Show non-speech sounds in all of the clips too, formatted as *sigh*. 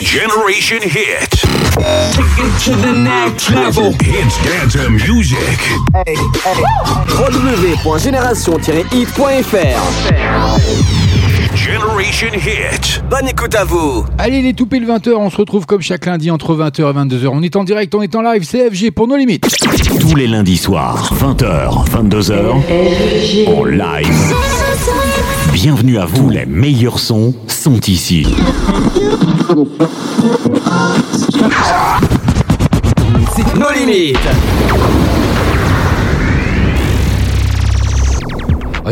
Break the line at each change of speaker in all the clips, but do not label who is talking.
Generation Hit. Take it to the next level. Hits dance music.
www.génération-hit.fr
Generation Hit.
Bonne écoute à vous.
Allez les toupées le 20h, on se retrouve comme chaque lundi entre 20h et 22h. On est en direct, on est en live, CFG pour nos limites.
Tous les lundis soirs, 20h, 22h, en live. Bienvenue à vous, les meilleurs sons sont ici.
Nos limites.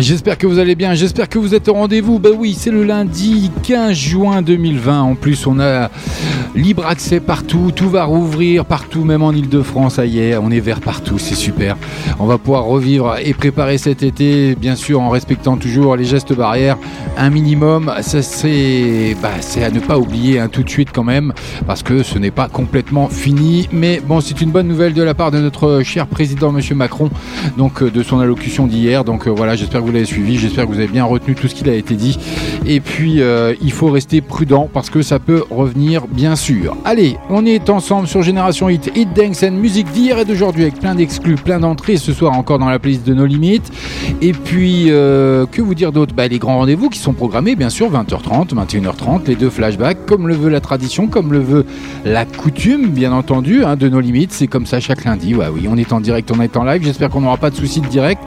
J'espère que vous allez bien, j'espère que vous êtes au rendez-vous. Bah oui, c'est le lundi 15 juin 2020. En plus, on a libre accès partout, tout va rouvrir partout, même en Ile-de-France. Ça on est vert partout, c'est super. On va pouvoir revivre et préparer cet été, bien sûr, en respectant toujours les gestes barrières. Un minimum, ça c'est bah, à ne pas oublier hein, tout de suite quand même, parce que ce n'est pas complètement fini. Mais bon, c'est une bonne nouvelle de la part de notre cher président, Monsieur Macron, donc euh, de son allocution d'hier. Donc euh, voilà, j'espère vous l'avez suivi, j'espère que vous avez bien retenu tout ce qu'il a été dit. Et puis, euh, il faut rester prudent parce que ça peut revenir, bien sûr. Allez, on est ensemble sur Génération Hit, Hit Dance and musique d'hier et d'aujourd'hui avec plein d'exclus, plein d'entrées ce soir encore dans la playlist de nos limites. Et puis, euh, que vous dire d'autre? Bah, Les grands rendez-vous qui sont programmés, bien sûr, 20h30, 21h30, les deux flashbacks, comme le veut la tradition, comme le veut la coutume, bien entendu, hein, de nos limites. C'est comme ça chaque lundi. Ouais, oui, on est en direct, on est en live. J'espère qu'on n'aura pas de soucis de direct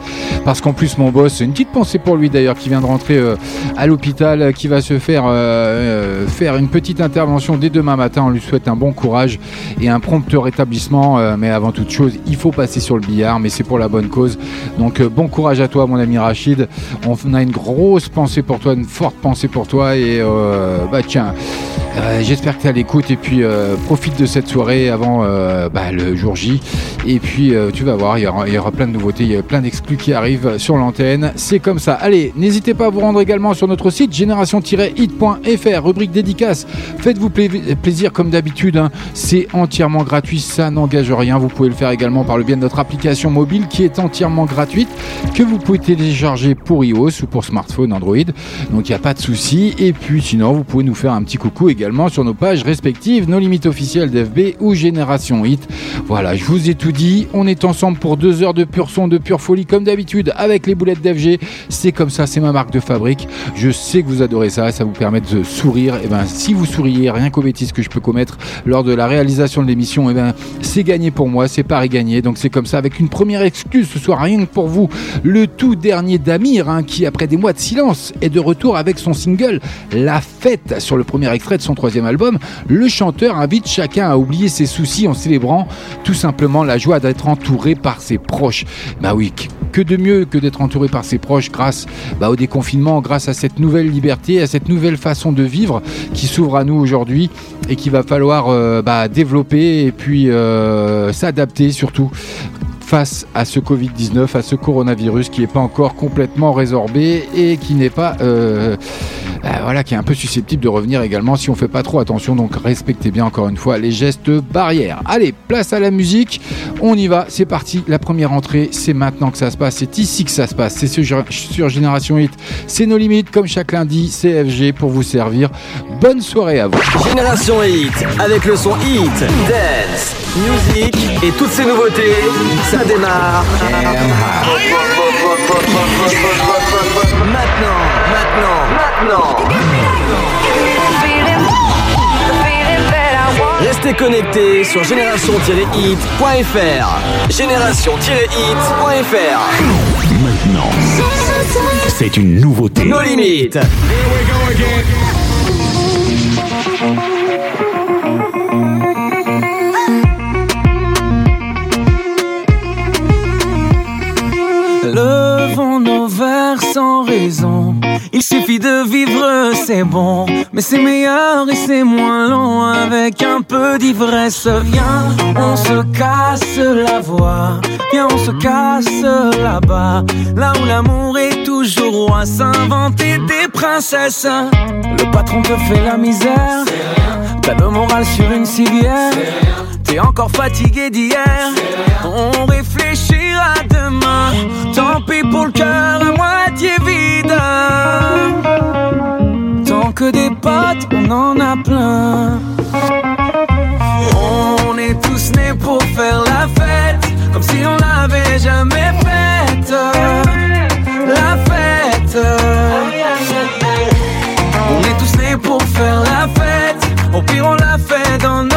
parce qu'en plus, mon boss, une petite pensée pour lui d'ailleurs, qui vient de rentrer euh, à l'hôpital, euh, qui va se faire, euh, faire une petite intervention dès demain matin. On lui souhaite un bon courage et un prompt rétablissement. mais avant toute chose, il faut passer sur le billard, mais c'est pour la bonne cause. Donc bon courage à toi, mon ami Rachid. On a une grosse pensée pour toi, une forte pensée pour toi. Et bah tiens, euh, j'espère que tu à l'écoute et puis euh, profite de cette soirée avant euh, bah, le jour J. Et puis euh, tu vas voir, il y, aura, il y aura plein de nouveautés, il y a plein d'exclus qui arrivent sur l'antenne. C'est comme ça. Allez, n'hésitez pas à vous rendre également sur notre site génération-hit.fr, rubrique dédicace. Faites-vous pla- plaisir comme d'habitude. hein. C'est entièrement gratuit, ça n'engage rien. Vous pouvez le faire également par le biais de notre application mobile qui est entièrement gratuite, que vous pouvez télécharger pour iOS ou pour smartphone Android. Donc il n'y a pas de souci. Et puis sinon, vous pouvez nous faire un petit coucou également sur nos pages respectives, nos limites officielles d'FB ou Génération Hit. Voilà, je vous ai tout dit. On est ensemble pour deux heures de pur son, de pure folie, comme d'habitude, avec les boulettes d'FG. C'est comme ça, c'est ma marque de fabrique. Je sais que vous adorez ça, ça vous permet de sourire. Et ben, si vous souriez, rien qu'aux bêtises que je peux commettre lors de la réalisation de l'émission, et ben, c'est gagné pour moi, c'est pari gagné. Donc c'est comme ça, avec une première excuse ce soir, rien que pour vous, le tout dernier d'Amir, hein, qui après des mois de silence est de retour avec son single La Fête sur le premier extrait de son troisième album. Le chanteur invite chacun à oublier ses soucis en célébrant tout simplement la joie d'être entouré par ses proches. Bah oui, que de mieux que d'être entouré par ses proches grâce bah, au déconfinement, grâce à cette nouvelle liberté, à cette nouvelle façon de vivre qui s'ouvre à nous aujourd'hui et qu'il va falloir euh, bah, développer et puis euh, s'adapter surtout face à ce Covid-19, à ce coronavirus qui n'est pas encore complètement résorbé et qui n'est pas, euh, euh, voilà, qui est un peu susceptible de revenir également si on fait pas trop attention. Donc respectez bien encore une fois les gestes barrières. Allez, place à la musique. On y va, c'est parti. La première entrée, c'est maintenant que ça se passe. C'est ici que ça se passe. C'est sur, sur Génération Hit. C'est nos limites, comme chaque lundi. CFG pour vous servir. Bonne soirée à vous.
Génération Hit, avec le son Hit, Dance, Music et toutes ces nouveautés, ça démarre. Maintenant, maintenant, maintenant. Restez connectés sur génération-hit.fr. Génération-hit.fr.
Maintenant, c'est une nouveauté.
Nos limites.
Levons Mais c'est meilleur et c'est moins long avec un peu d'ivresse. Viens, on se casse la voix. Viens, on se casse là-bas. Là où l'amour est toujours roi. S'inventer des princesses. Le patron te fait la misère. T'as le moral sur une civière. T'es encore fatigué d'hier. On réfléchira demain. Tant pis pour le cœur à moitié vide que des potes, on en a plein. On est tous nés pour faire la fête, comme si on l'avait jamais faite. La fête. On est tous nés pour faire la fête, au pire on la fait dans nos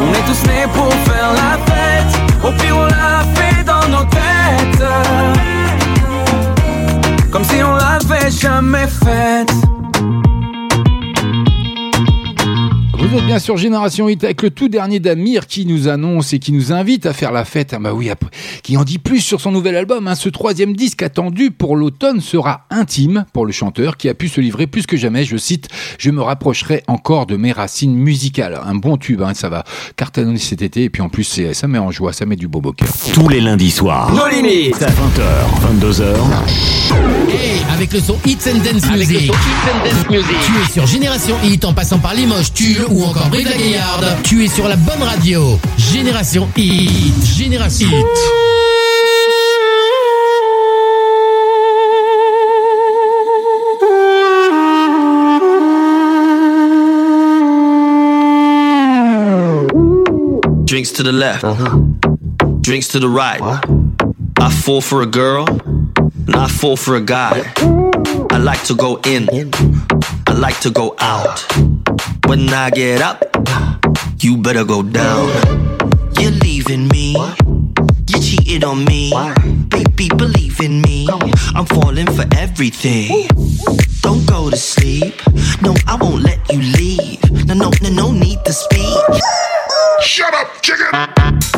On est tous nés pour faire la fête. Au pire, on l'a fait dans nos têtes. Comme si on l'avait jamais faite.
Vous êtes bien sur Génération Hit avec le tout dernier d'Amir qui nous annonce et qui nous invite à faire la fête. Ah bah oui, qui en dit plus sur son nouvel album. Hein. Ce troisième disque attendu pour l'automne sera intime pour le chanteur qui a pu se livrer plus que jamais. Je cite, je me rapprocherai encore de mes racines musicales. Un bon tube, hein, ça va cartonner cet été et puis en plus ça met en joie, ça met du beau au cœur.
Tous les lundis soirs.
Nos limites.
20h, 22h.
Hey, avec le son Hits and Dance Music.
Avec le son Hits and Dance Music.
Tu es sur Génération Hit en passant par Limoges, Tulle ou encore Brive la Gaillarde. Tu es sur la bonne radio. Génération Hit. Génération Hit.
Drinks to the left. Drinks to the right. I fall for a girl, and I fall for a guy. I like to go in, I like to go out. When I get up, you better go down. You're leaving me, you cheated on me. Baby, believe in me, I'm falling for everything. Don't go to sleep, no, I won't let you leave. No, no, no, no need to speak.
Shut up, chicken!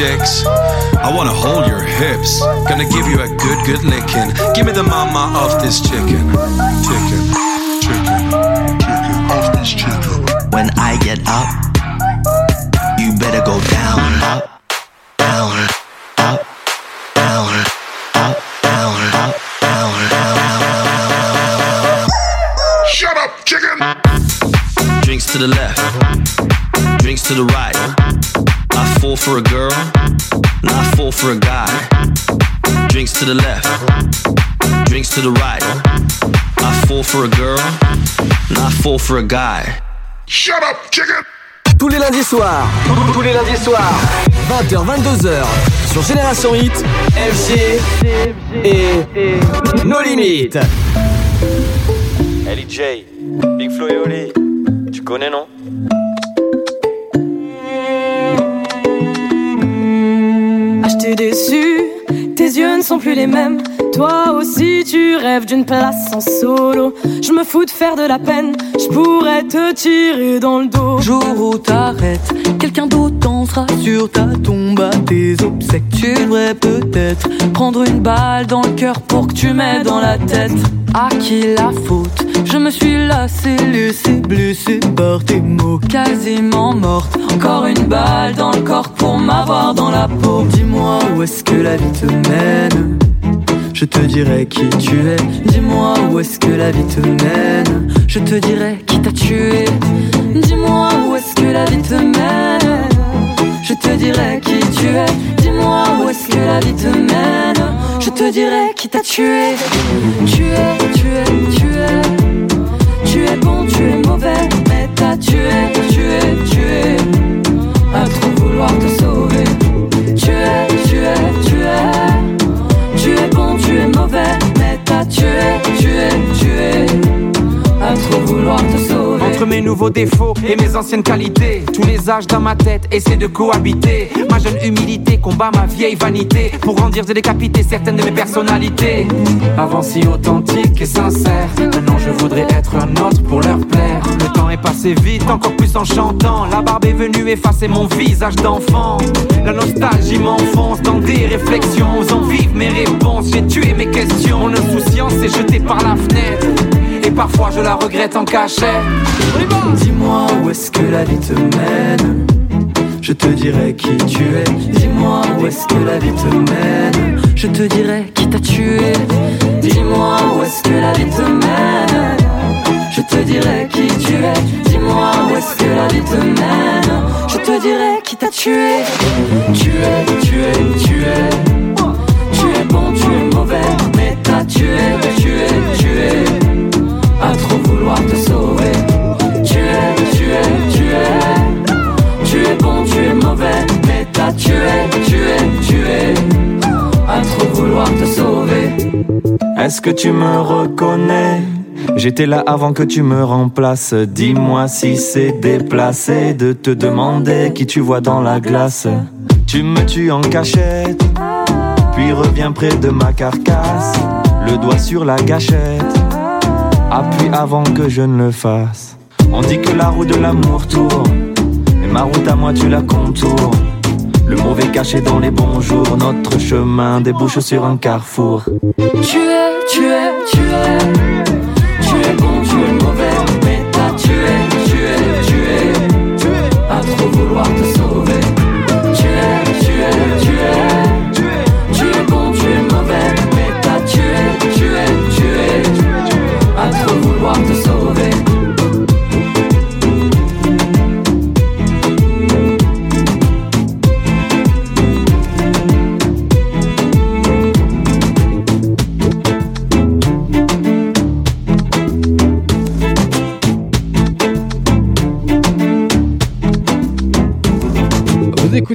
Chicks. I wanna hold your hips. Gonna give you a good, good licking. Give me the mama of this chicken. Chicken. Chicken. Chicken of this chicken.
When I get up, you better go down, up, down, up, down, up, down, up, down, down, down, down, down.
Shut up, chicken!
Drinks to the left, drinks to the right. I fall for a girl, and I fall for a guy. drinks to the left, drinks to the right. I fall for a girl, and I fall for a guy.
Shut up, chicken!
Tous les lundis soirs, tous les lundis soirs, 20h, 22h, sur Génération Hit, FG et nos limites.
Ellie J, Big Flo et Oli, tu connais non?
Déçu, tes yeux ne sont plus les mêmes. Toi aussi, tu rêves d'une place en solo. Je me fous de faire de la peine, je pourrais te tirer dans le dos.
Jour où t'arrêtes, quelqu'un d'autre dansera sur ta tombe à tes obsèques. Tu devrais peut-être prendre une balle dans le cœur pour que tu m'aides dans la tête. À qui la faute Je me suis lassé, laissé blessé par tes mots. Quasiment morte, encore une balle dans le corps pour m'avoir dans la peau. Dis-moi où est-ce que la vie te mène je te dirai qui tu es. Dis-moi où est-ce que la vie te mène. Je te dirai qui t'a tué. Dis-moi où est-ce que la vie te mène. Je te dirai qui tu es. Dis-moi où est-ce que la vie te mène. Je te dirai qui t'a tué. Tu es, tu es, tu es. Bon, tu es mauvais, mais t'as tué, tu es, tu es. À trop vouloir te
Mes nouveaux défauts et mes anciennes qualités, tous les âges dans ma tête essaient de cohabiter. Ma jeune humilité combat ma vieille vanité pour grandir et décapiter certaines de mes personnalités. Avant si authentique et sincère, maintenant je voudrais être un autre pour leur plaire. Le temps est passé vite, encore plus en chantant. La barbe est venue effacer mon visage d'enfant. La nostalgie m'enfonce dans des réflexions, osant vivre mes réponses. J'ai tué mes questions, mon insouciance est jetée par la fenêtre. Parfois je la regrette en cachette.
Dis-moi où est-ce que la vie te mène. Je te dirai qui tu es. Dis-moi où est-ce que la vie te mène. Je te dirai qui t'a tué. Dis-moi où est-ce que la vie te mène. Je te dirai qui tu es. Dis-moi où est-ce que la vie te mène. Je te dirai qui t'a tué. Tu es, tu es, tu es. Tu es bon, tu es mauvais, mais t'as tué, tu es,
Est-ce que tu me reconnais? J'étais là avant que tu me remplaces. Dis-moi si c'est déplacé de te demander qui tu vois dans la glace. Tu me tues en cachette, puis reviens près de ma carcasse. Le doigt sur la gâchette, appuie avant que je ne le fasse. On dit que la roue de l'amour tourne, mais ma route à moi tu la contours. Le mauvais caché dans les bons jours, notre chemin débouche sur un carrefour.
Tu es, tu es, tu es. Tu es bon, tu es mauvais,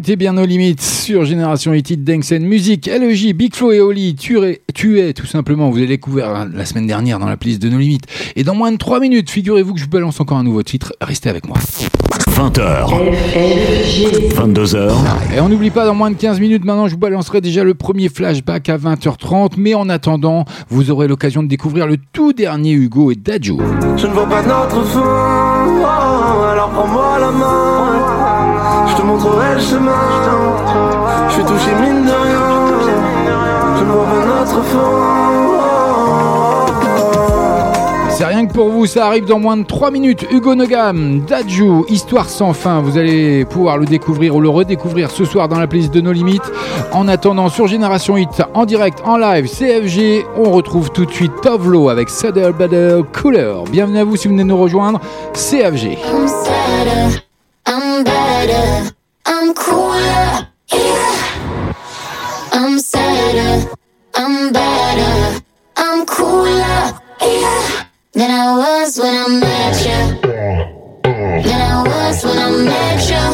écoutez bien nos limites sur Génération Hit and Music, LEJ, Big Flo et Oli, tu es, tu es tout simplement, vous avez découvert la semaine dernière dans la playlist de nos limites. Et dans moins de 3 minutes, figurez-vous que je vous balance encore un nouveau titre, restez avec moi.
20h, 22h,
Et on n'oublie pas, dans moins de 15 minutes maintenant, je vous balancerai déjà le premier flashback à 20h30, mais en attendant, vous aurez l'occasion de découvrir le tout dernier Hugo et Dadjo.
Je ne vois pas notre fin, oh, alors prends-moi la main. Je te montrerai le chemin. Je suis touché mine de rien. Je ne vois pas notre fin.
C'est rien que pour vous, ça arrive dans moins de 3 minutes. Hugo Nogam, Dadju, Histoire sans fin. Vous allez pouvoir le découvrir ou le redécouvrir ce soir dans la playlist de nos limites. En attendant, sur Génération Hit, en direct, en live, CFG, on retrouve tout de suite Tovlo avec Saddle Baddle Cooler. Bienvenue à vous si vous venez nous rejoindre. CFG.
I'm I'm better, I'm cooler, yeah. I'm sadder, I'm better. I'm cooler. Yeah. Than I was when I met you. Than I was when I met you.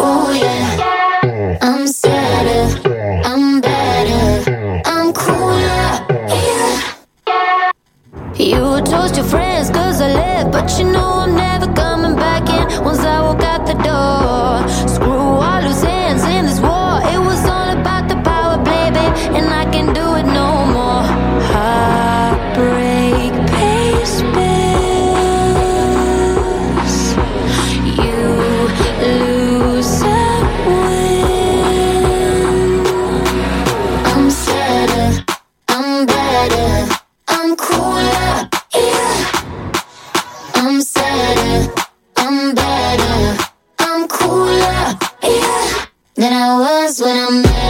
Oh yeah. I'm sadder. I'm better. I'm cooler. Yeah.
You toast your friends cause I left, but you know I'm never coming back in once I walk out the door. Screw
Than I was when I met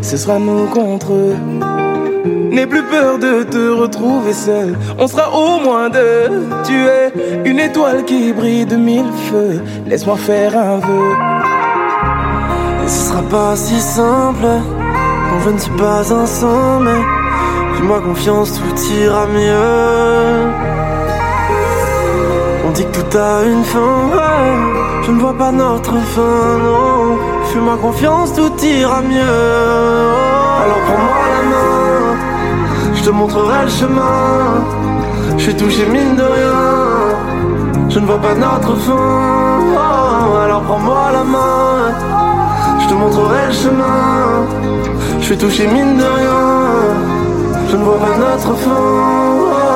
ce sera nous contre eux. N'aie plus peur de te retrouver seul. On sera au moins deux. Tu es une étoile qui brille de mille feux. Laisse-moi faire un vœu.
Et ce sera pas si simple quand je ne suis pas ensemble. Fais-moi confiance, tout ira mieux. On dit que tout a une fin, je ne vois pas notre fin, non. Fais-moi confiance, tout ira mieux. Alors prends-moi la main, je te montrerai le chemin. Je suis touché mine de rien, je ne vois pas notre fin. Oh, alors prends-moi la main, je te montrerai le chemin. Je suis touché mine de rien, je ne vois pas notre fin. Oh,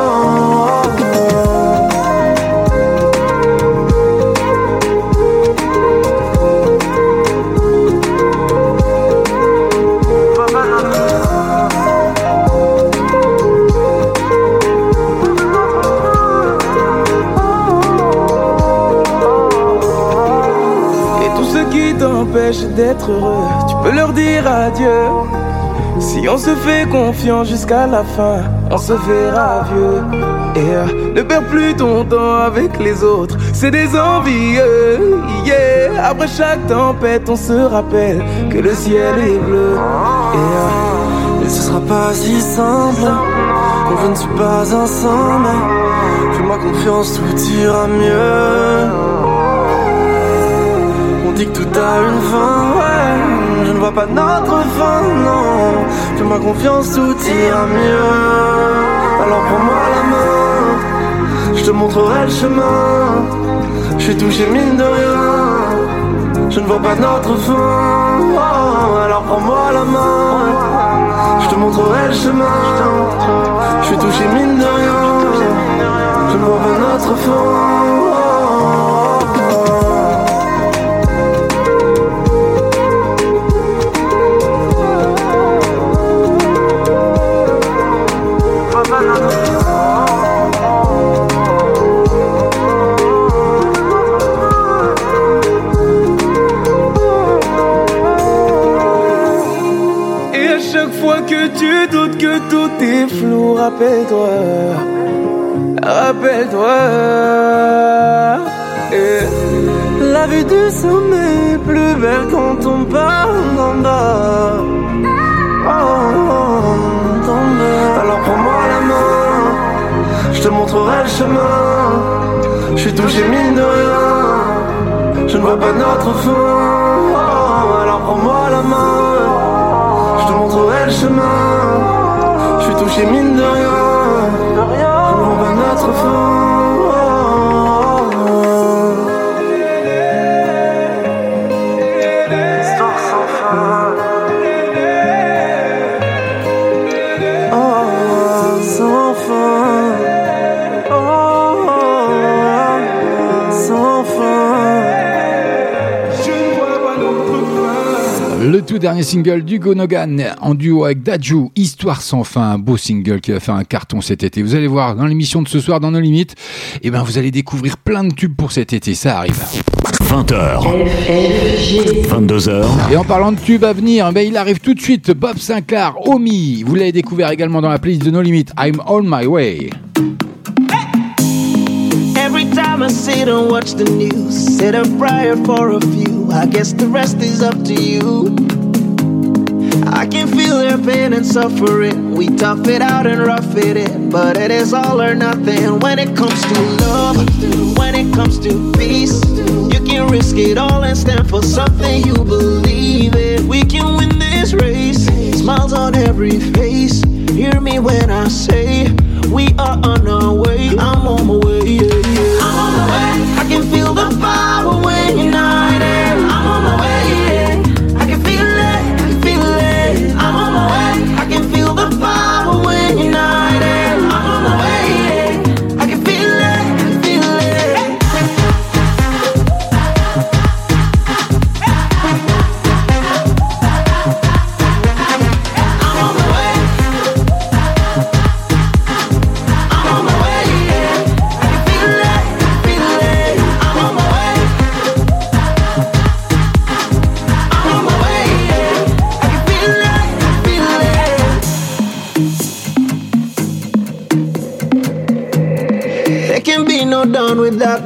d'être heureux, tu peux leur dire adieu. Si on se fait confiance jusqu'à la fin, on se verra vieux. Et euh, ne perds plus ton temps avec les autres, c'est des envieux. Yeah. Après chaque tempête, on se rappelle que le ciel est bleu. Et, euh,
ce sera pas si simple je ne suis pas ensemble. Fais-moi confiance, tout ira mieux. Dis que tout a une fin, ouais. Je ne vois pas notre fin, non. Fais-moi confiance, tout ira mieux. Alors prends-moi la main, je te montrerai le chemin. Je suis touché mine de rien. Je ne vois pas notre fin, oh, alors prends-moi la main. Je te montrerai le chemin. Je suis touché mine de rien. Je ne vois pas notre fin. Flou, rappelle-toi, rappelle-toi. La vue du sommet est plus belle quand on parle d'en bas. Oh, Alors prends-moi la main, je te montrerai le chemin. Je suis touché mine de rien, je ne vois pas notre fin. Oh, alors prends-moi la main, je montrerai le chemin touché mine de rien. De rien. On va notre fin.
Tout dernier single du Nogan en duo avec Daju, Histoire sans fin, un beau single qui va faire un carton cet été. Vous allez voir dans l'émission de ce soir dans nos limites, et eh ben vous allez découvrir plein de tubes pour cet été, ça arrive.
20h. 22h.
Et en parlant de tubes à venir, ben il arrive tout de suite Bob Sinclair, Omi. Vous l'avez découvert également dans la playlist de nos limites, I'm on my way.
Every time I sit and watch the news, said a prayer for a few. I guess the rest is up to you. I can feel their pain and suffering. We tough it out and rough it in, but it is all or nothing when it comes to love. When it comes to peace, you can risk it all and stand for something you believe in. We can win this race. Smiles on every face. Hear me when I say we are on our way. I'm on my way. Yeah, yeah.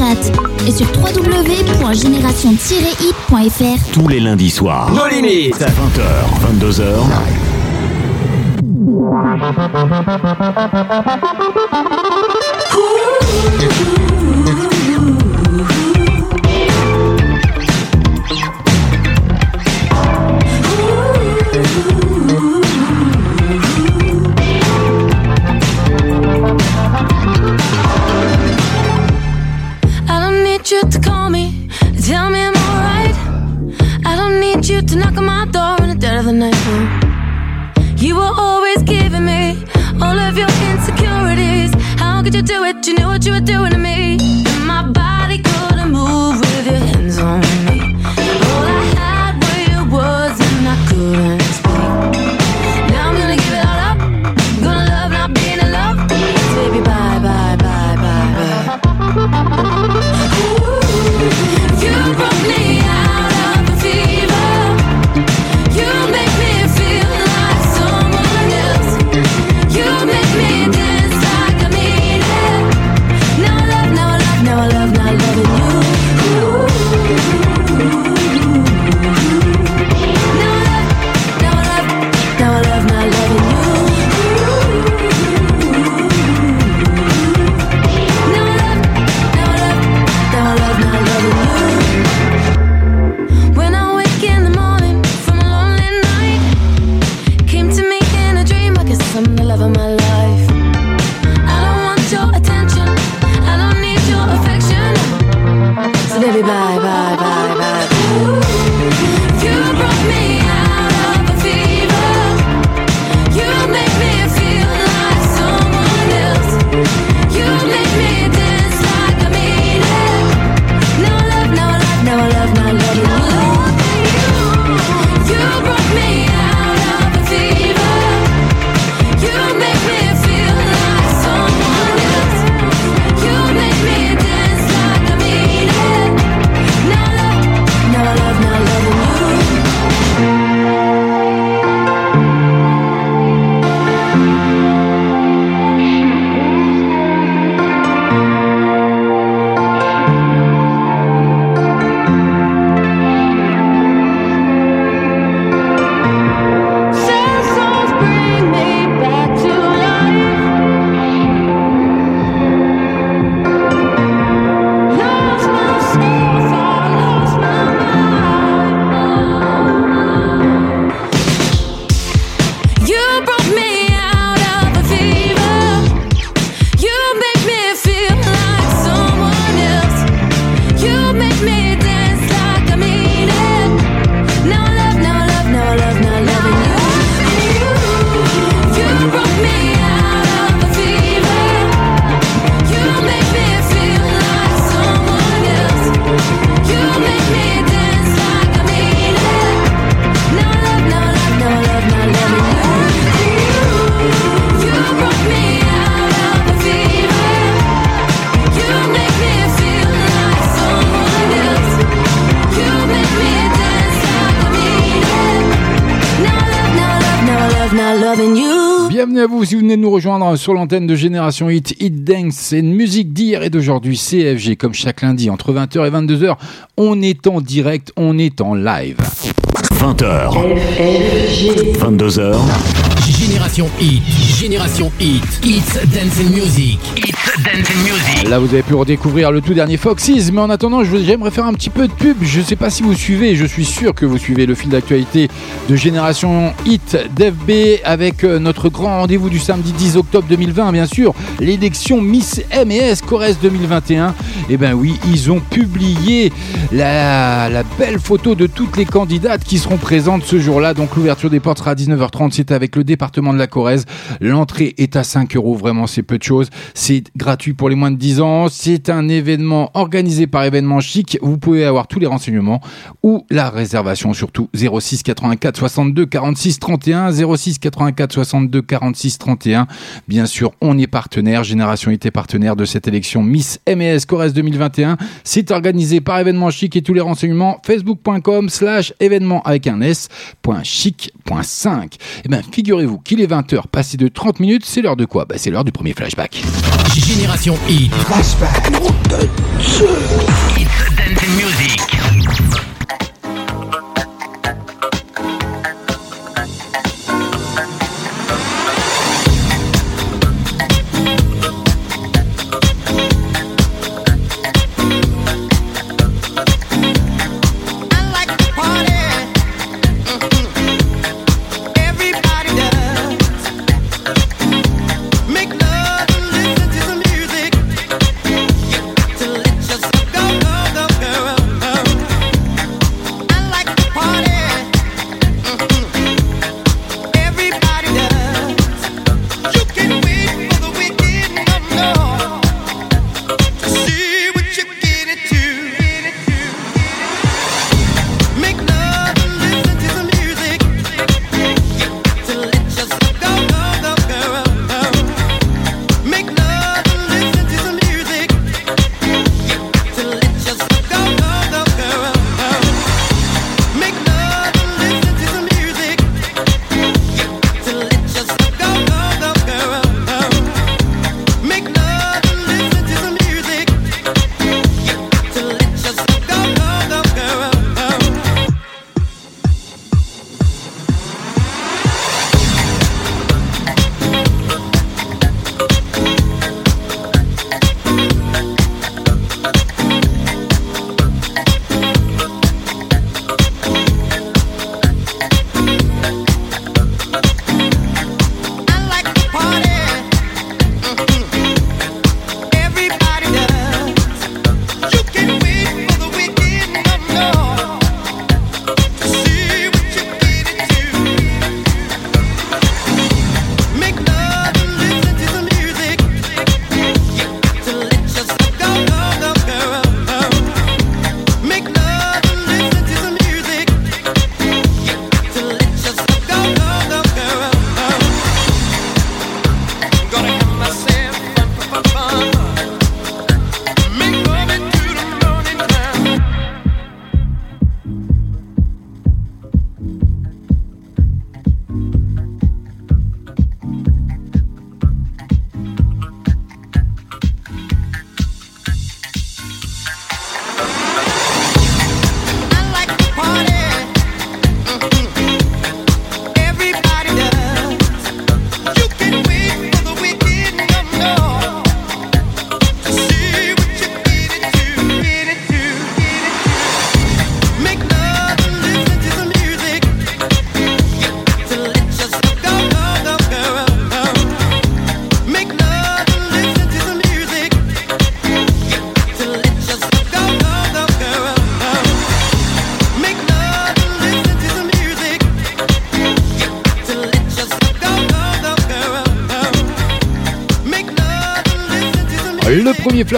Et sur
www.génération-hit.fr.
Tous les lundis soirs.
Nos limites.
20h, 22h.
sur l'antenne de Génération Hit, Hit Dance, c'est une musique d'hier et d'aujourd'hui, CFG, comme chaque lundi, entre 20h et 22h, on est en direct, on est en live.
20h, 22h,
Génération Hit, Génération Hit, Hit Dance and Music, Hit
Là, vous avez pu redécouvrir le tout dernier Foxys, mais en attendant, j'aimerais faire un petit peu de pub. Je ne sais pas si vous suivez, je suis sûr que vous suivez le fil d'actualité de Génération Hit d'FB avec euh, notre grand rendez-vous du samedi 10 octobre 2020, bien sûr, l'élection Miss M&S Corrèze 2021. Eh ben oui, ils ont publié la, belle photo de toutes les candidates qui seront présentes ce jour-là. Donc l'ouverture des portes sera à 19h30. C'est avec le département de la Corrèze. L'entrée est à 5 euros. Vraiment, c'est peu de choses. C'est gratuit pour les moins de 10 ans. C'est un événement organisé par événement chic. Vous pouvez avoir tous les renseignements ou la réservation surtout 06 84 62 46 31 06 84 62 46 31. Bien sûr, on est partenaire. Génération était partenaire de cette élection Miss MES Corrèze 2021. Site organisé par événement chic et tous les renseignements facebook.com slash événement avec un s point chic point Et eh bien figurez-vous qu'il est 20h passé de 30 minutes, c'est l'heure de quoi? Ben, c'est l'heure du premier flashback.
Génération Hit.
Flashback.
Oh, music.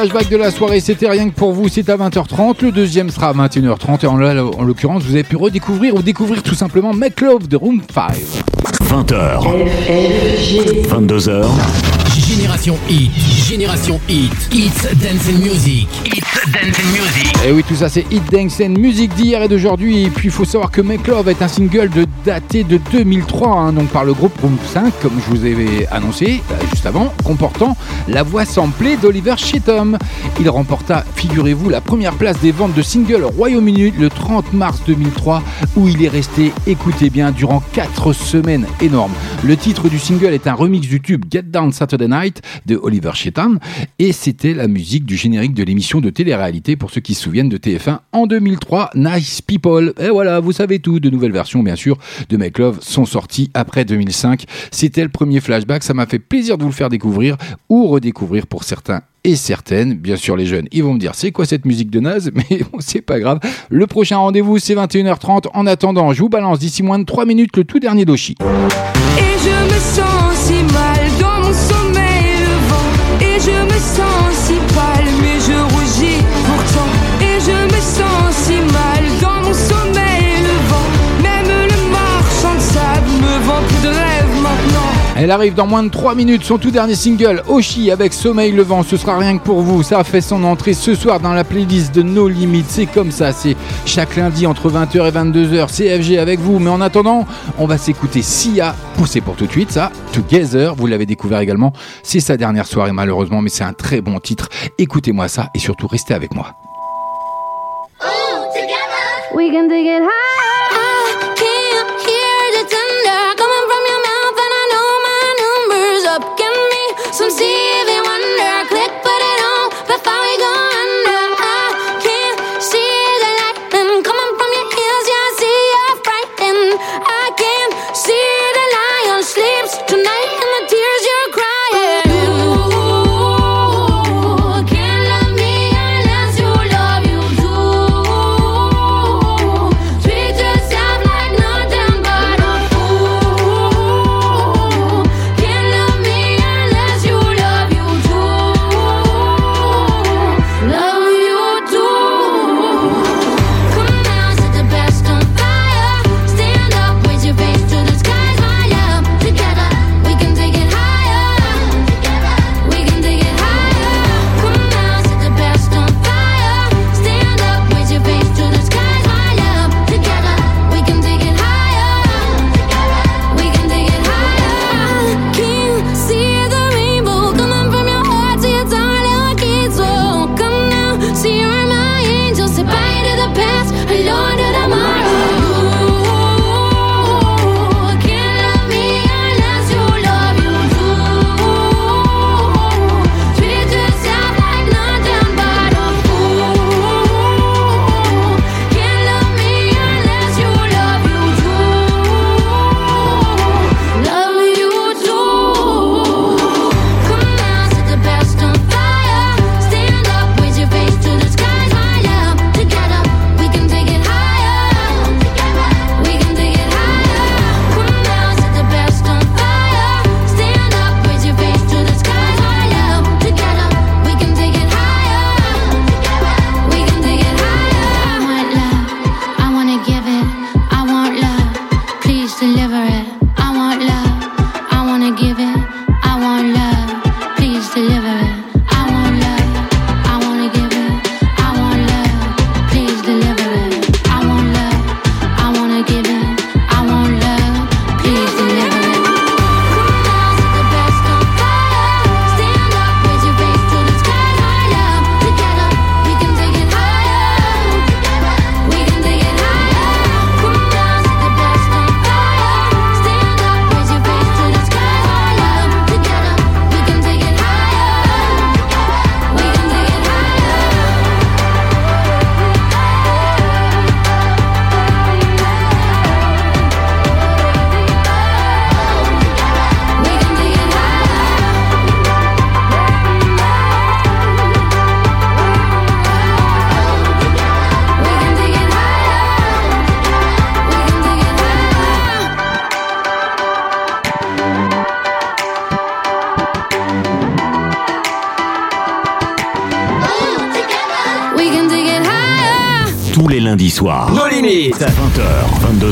Flashback de la soirée, c'était rien que pour vous, c'est à 20h30. Le deuxième sera à 21h30. Et en, en l'occurrence, vous avez pu redécouvrir ou découvrir tout simplement Make Love de Room 5.
20h. 22h.
Génération Hit. Génération Hit. Hits Dance and Music. Hits Dance and Music.
Et oui, tout ça, c'est Hit Dance and Music d'hier et d'aujourd'hui. Et puis, il faut savoir que Make Love est un single de daté de 2003, hein, donc par le groupe Room 5, comme je vous avais annoncé euh, juste avant, comportant la voix samplée d'Oliver Cheatham. Il remporta, figurez-vous, la première place des ventes de singles au Royaume-Uni le 30 mars 2003, où il est resté, écoutez bien, durant 4 semaines énormes. Le titre du single est un remix du tube Get Down Saturday Night de Oliver Cheatham, et c'était la musique du générique de l'émission de télé-réalité, pour ceux qui se souviennent de TF1 en 2003, Nice People. Et voilà, vous savez tout, de nouvelles versions, bien sûr, de Make Love sont sorties après 2005. C'était le premier flashback, ça m'a fait plaisir de vous le faire découvrir, ou redécouvrir pour certains et certaines. Bien sûr, les jeunes, ils vont me dire c'est quoi cette musique de naze, *laughs* mais bon, c'est pas grave. Le prochain rendez-vous, c'est 21h30. En attendant, je vous balance d'ici moins de 3 minutes le tout dernier Doshi.
Et je me sens
Elle arrive dans moins de 3 minutes, son tout dernier single, Oshi avec Sommeil Levant, ce sera rien que pour vous. Ça a fait son entrée ce soir dans la playlist de No Limites. C'est comme ça, c'est chaque lundi entre 20h et 22h, CFG avec vous. Mais en attendant, on va s'écouter Sia, poussé pour tout de suite, ça, Together, vous l'avez découvert également. C'est sa dernière soirée malheureusement, mais c'est un très bon titre. Écoutez-moi ça et surtout restez avec moi.
We can it high.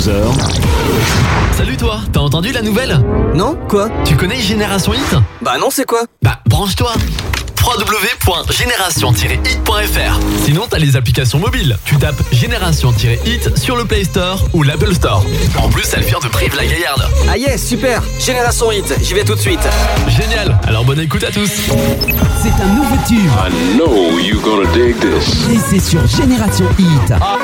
Salut toi, t'as entendu la nouvelle
Non, quoi
Tu connais Génération Hit
Bah non, c'est quoi
Bah branche-toi www.génération-hit.fr Sinon, t'as les applications mobiles. Tu tapes Génération-hit sur le Play Store ou l'Apple Store. En plus, elle vient de Prive la Gaillarde.
Ah yes, super Génération Hit, j'y vais tout de suite.
Génial Alors bonne écoute à tous
C'est un nouveau tube
I know you're gonna dig this.
Et c'est sur Génération Hit.
Ah,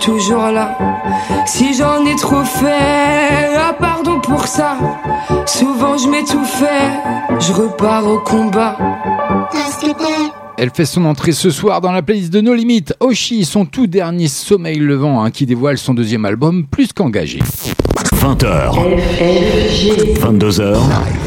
toujours là. Si j'en ai trop fait, ah pardon pour ça. Souvent je m'étouffais, je repars au combat.
Elle fait son entrée ce soir dans la playlist de No Limites. Oshi, son tout dernier sommeil levant, hein, qui dévoile son deuxième album, plus qu'engagé.
20h. 22h.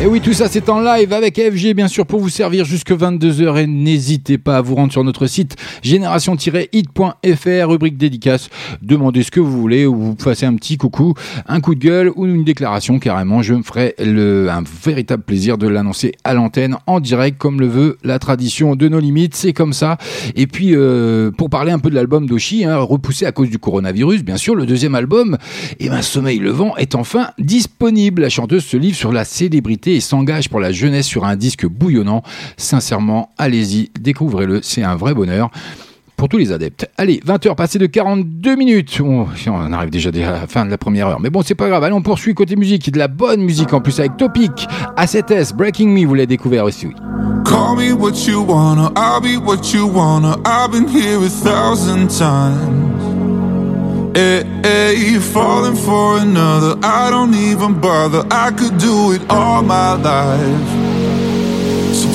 Et oui, tout ça c'est en live avec FG, bien sûr, pour vous servir jusque 22h. Et n'hésitez pas à vous rendre sur notre site génération-hit.fr, rubrique dédicace. Demandez ce que vous voulez, ou vous passez un petit coucou, un coup de gueule ou une déclaration carrément. Je me ferai le, un véritable plaisir de l'annoncer à l'antenne en direct, comme le veut la tradition de nos limites. C'est comme ça. Et puis, euh, pour parler un peu de l'album d'Oshi, hein, repoussé à cause du coronavirus, bien sûr, le deuxième album, et ben, Sommeil Levant est enfin disponible. La chanteuse se livre sur la célébrité et s'engage pour la jeunesse sur un disque bouillonnant. Sincèrement, allez-y, découvrez-le, c'est un vrai bonheur. Pour tous les adeptes. Allez, 20h passées de 42 minutes. On, on arrive déjà à la fin de la première heure. Mais bon, c'est pas grave. Allez, on poursuit côté musique. De la bonne musique en plus avec Topic, A7S, Breaking Me, vous l'avez découvert aussi. oui.
Call me what you wanna, I'll be what you wanna. I've been here a thousand times. Hey, hey, falling for another, I don't even bother. I could do it all my life.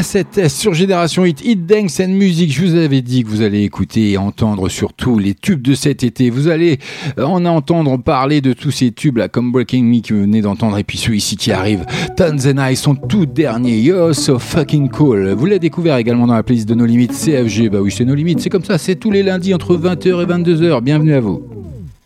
A7S euh, sur Génération Hit, Hit Dance and Music. Je vous avais dit que vous allez écouter et entendre surtout les tubes de cet été. Vous allez euh, en entendre parler de tous ces tubes là, comme Breaking Me que vous venez d'entendre et puis ceux ici qui arrivent. Tons and I, son tout dernier. Yo, so fucking cool. Vous l'avez découvert également dans la playlist de nos limites CFG. Bah oui, c'est nos limites. C'est comme ça, c'est tous les lundis entre 20h et 22h. Bienvenue à vous.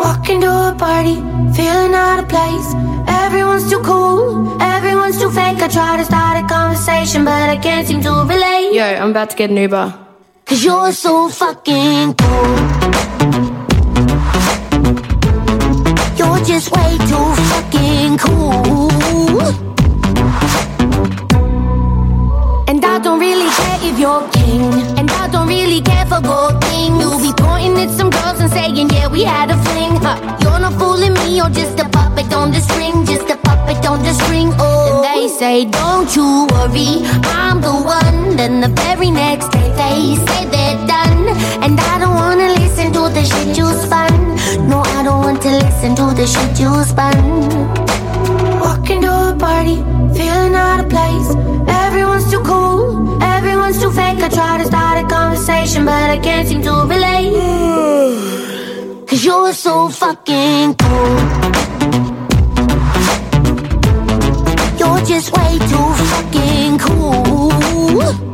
Walking to a party, feeling out of place. Everyone's too cool, everyone's too fake. I try to start a conversation, but I can't seem to relate.
Yo, I'm about to get an Uber.
Cause you're so fucking cool. You're just way too fucking cool. And I don't really care if you're king. And I don't really care for gold things. You'll be pointing at some girls and saying, yeah, we had a fling. Huh. You're not fooling me, you're just a puppet on the string. Just a puppet on the string. Oh, and they say, don't you worry, I'm the one. Then the very next day they say they're done. And I don't wanna listen to the shit you spun. No, I don't want to listen to the shit you spun. Walking to a party, feeling out of place. Too cool, everyone's too fake. I try to start a conversation, but I can't seem to relate. *sighs* Cause you're so fucking cool. You're just way too fucking cool.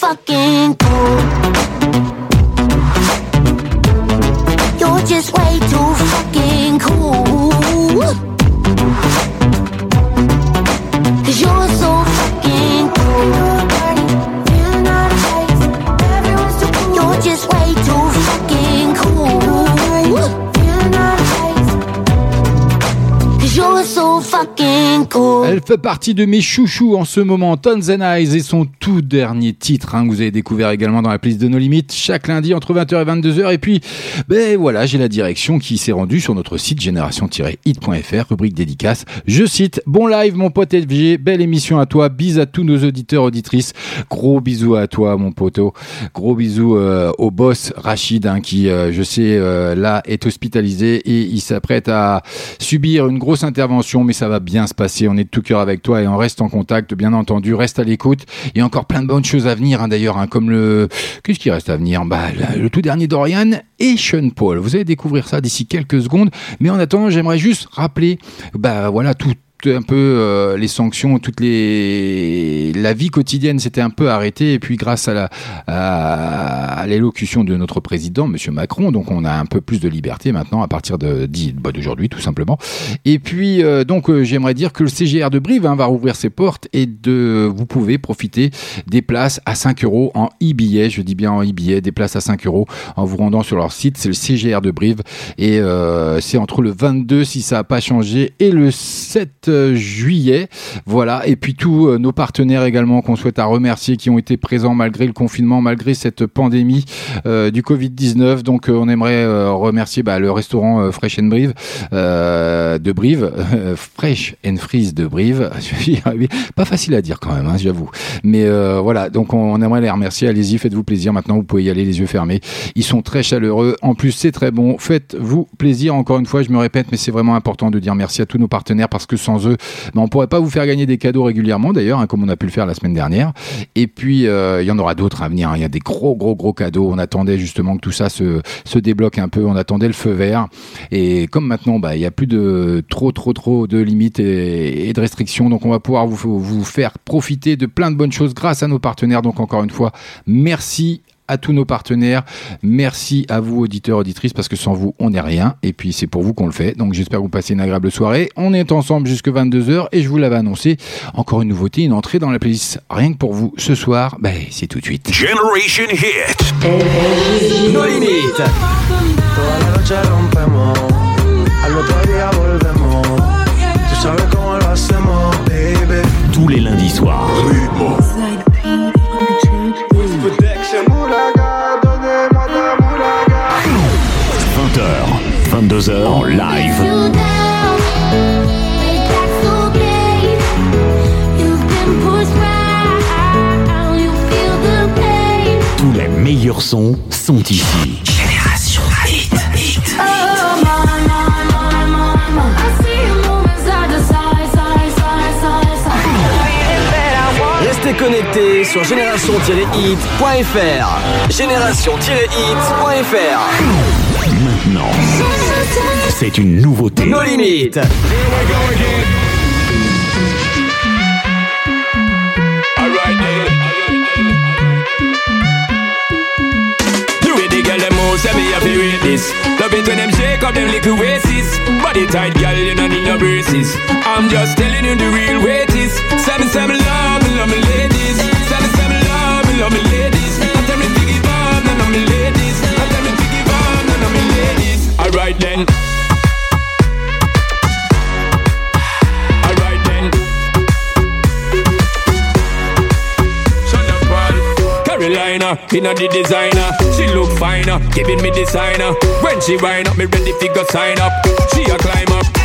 Fucking cool. You're just way too fucking
Elle fait partie de mes chouchous en ce moment, Tons and Eyes et son tout dernier titre hein, que vous avez découvert également dans la playlist de nos limites chaque lundi entre 20h et 22h. Et puis, ben voilà, j'ai la direction qui s'est rendue sur notre site génération-hit.fr, rubrique dédicace. Je cite, bon live mon pote FG, belle émission à toi, bis à tous nos auditeurs, auditrices, gros bisous à toi mon poteau, gros bisous euh, au boss Rachid hein, qui, euh, je sais, euh, là est hospitalisé et il s'apprête à subir une grosse intervention, mais ça va bien se passer. On est de tout cœur avec toi et on reste en contact, bien entendu. Reste à l'écoute. Il y a encore plein de bonnes choses à venir, hein, d'ailleurs, hein, comme le. Qu'est-ce qui reste à venir? Bah, le, tout dernier Dorian et Sean Paul. Vous allez découvrir ça d'ici quelques secondes. Mais en attendant, j'aimerais juste rappeler, bah voilà, tout un peu euh, les sanctions, toutes les la vie quotidienne s'était un peu arrêtée. Et puis grâce à la à, l'élocution de notre président Monsieur Macron, donc on a un peu plus de liberté maintenant à partir de bah, d'aujourd'hui tout simplement. Et puis euh, donc euh, j'aimerais dire que le CGR de Brive hein, va rouvrir ses portes et de vous pouvez profiter des places à 5 euros en e-billet, je dis bien en e-billet, des places à 5 euros en vous rendant sur leur site, c'est le CGR de Brive. Et euh, c'est entre le 22 si ça n'a pas changé et le 7 euh, juillet. Voilà. Et puis tous euh, nos partenaires également qu'on souhaite à remercier qui ont été présents malgré le confinement, malgré cette pandémie euh, du Covid-19. Donc on aimerait remercier bah, le restaurant Fresh and Brive de Brive, *laughs* Fresh and Freeze de Brive. *laughs* Pas facile à dire quand même, hein, j'avoue. Mais voilà, donc on, on aimerait les remercier. Allez-y, faites-vous plaisir. Maintenant, vous pouvez y aller les yeux fermés. Ils sont très chaleureux. En plus, c'est très bon. Faites-vous plaisir. Encore une fois, je me répète, mais c'est vraiment important de dire merci à tous nos partenaires parce que sans eux, ben, on pourrait pas vous faire gagner des cadeaux régulièrement d'ailleurs, hein, comme on a pu le faire la semaine dernière. Et puis, euh, il y en aura d'autres à venir. hein. Il y a des gros, gros, gros cadeaux. On attendait justement que tout ça se, débloque un peu. On attendait le feu vert. Et comme maintenant, bah, il y a plus de trop, trop, trop de limites et, et de restrictions. Donc, on va pouvoir vous, vous faire profiter de plein de bonnes choses grâce à nos partenaires. Donc, encore une fois, merci à tous nos partenaires. Merci à vous, auditeurs, auditrices, parce que sans vous, on n'est rien. Et puis, c'est pour vous qu'on le fait. Donc, j'espère que vous passez une agréable soirée. On est ensemble jusque 22h et je vous l'avais annoncé. Encore une nouveauté, une entrée dans la playlist rien que pour vous ce soir. Ben, c'est tout de suite.
Generation Hit.
No limites.
Toda la noche rompemos, al otro día volvemos. Tú sabes cómo lo hacemos, baby.
Tous les lundis soirs. 22h en live. Tous les meilleurs sons sont ici.
Génération Hit. Hit.
Restez connectés sur génération-hit.fr. Génération-hit.fr.
Maintenant, c'est une nouveauté.
No limites.
The way the girl them move, say me have to rate this. Love it when them shake up them little waists. Body tight, girl, you don't need no braces. I'm just telling you the real way it is. Say me, say me love me, love me ladies. Say me, say me love me, love me ladies. I tell me to give up, none of me Alright then. Alright then. Carolina, inna the designer. She look finer, giving me designer. When she wind up, me ready fi go sign up. She a climb up.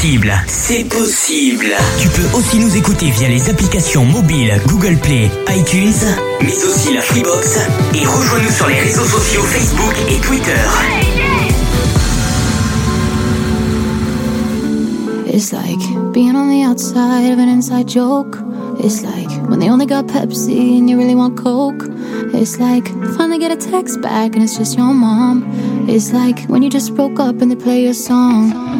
Possible, c'est possible. Tu peux aussi nous écouter via les applications mobiles Google Play, iTunes, mais aussi la Freebox. Et rejoins-nous sur les réseaux sociaux Facebook et Twitter.
It's like being on the outside of an inside joke. It's like when they only got Pepsi and you really want Coke. It's like finally get a text back and it's just your mom. It's like when you just broke up and they play your song.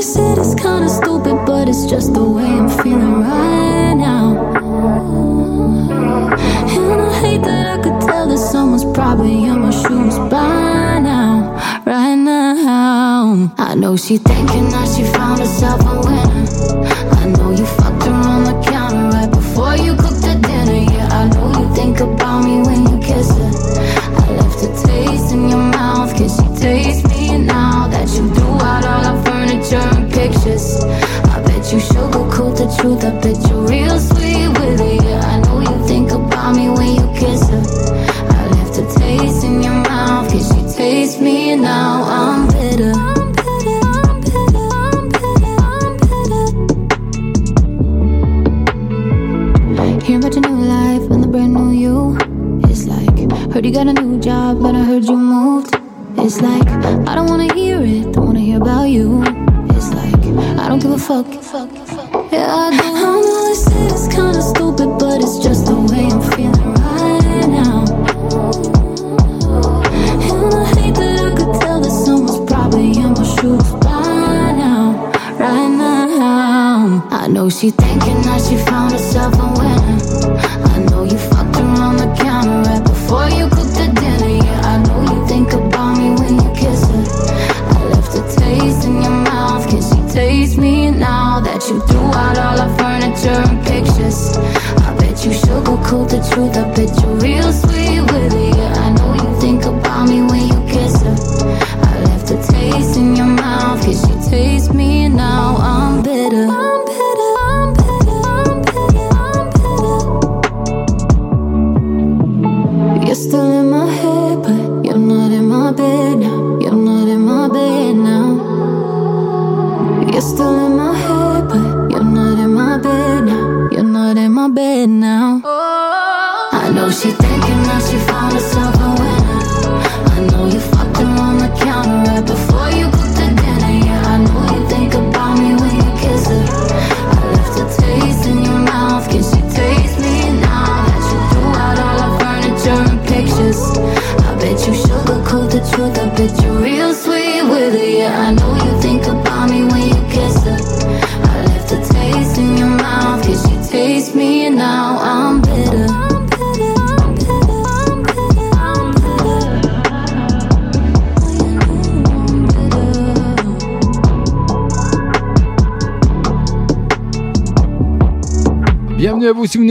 This shit is kinda stupid, but it's just the way I'm feeling right now. And I hate that I could tell that someone's probably in my shoes by now, right now. I know she thinking that she found herself a winner. shoot up the joint. I know she thinking that she found herself a winner. I know you fucked on the counter right before you cooked the dinner. Yeah, I know you think about me when you kiss her. I left a taste in your mouth. Can she taste me now that you threw out all our furniture and pictures? I bet you sugarcoat the truth. I bet you're real sweet with it. Yeah, I know you think about me when you kiss her. I left a taste in your mouth. Can she taste me now? I'm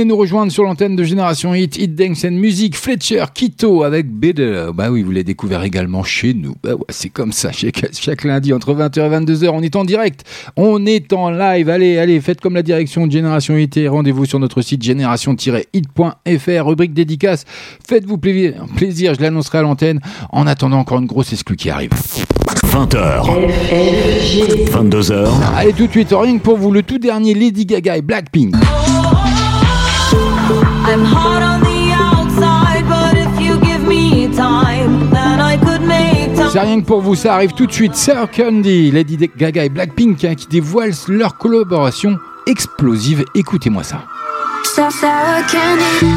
nous rejoindre sur l'antenne de Génération Hit, Hit Dance and Music, Fletcher, Kito avec Bitter. Bah oui, vous l'avez découvert également chez nous. Bah ouais, c'est comme ça, chaque, chaque lundi entre 20h et 22h, on est en direct, on est en live. Allez, allez, faites comme la direction de Génération Hit et rendez-vous sur notre site génération-hit.fr, rubrique dédicace. Faites-vous plaisir, plaisir je l'annoncerai à l'antenne. En attendant encore une grosse exclue qui arrive.
20h. 22h.
Allez tout de suite, rien que pour vous, le tout dernier Lady Gaga et Blackpink. C'est rien que pour vous, ça arrive tout de suite. Sir Candy, Lady Gaga et Blackpink hein, qui dévoilent leur collaboration explosive. Écoutez-moi ça.
Sour, sour candy.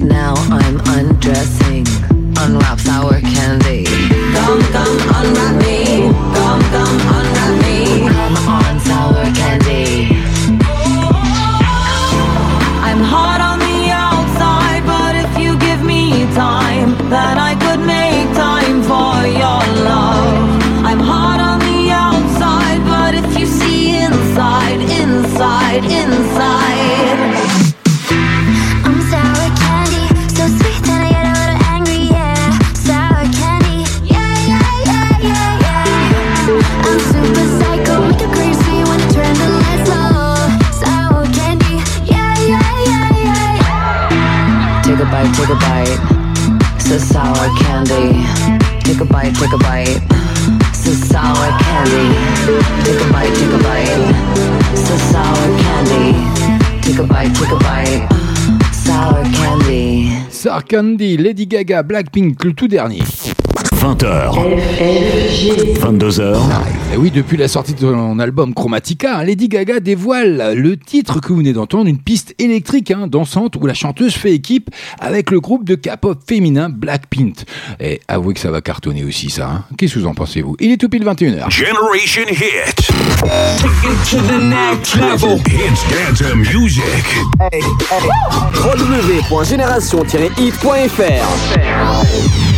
Now
I'm
undressing. Unwrap sour candy. Take a bite, a sour candy. Take a bite, take a bite. It's sour candy. Take a bite, take a bite. Sour candy. Sour Candy,
Lady Gaga, Blackpink, le tout dernier.
20h. 22h.
Et oui, depuis la sortie de son album Chromatica, hein, Lady Gaga dévoile le titre que vous venez d'entendre, une piste électrique hein, dansante où la chanteuse fait équipe avec le groupe de K-pop féminin Blackpink. Et avouez que ça va cartonner aussi ça. hein. Qu'est-ce que vous en pensez vous Il est tout pile 21h.
Generation Hit. Take it to the next level. Hits dance music.
www.génération-hit.fr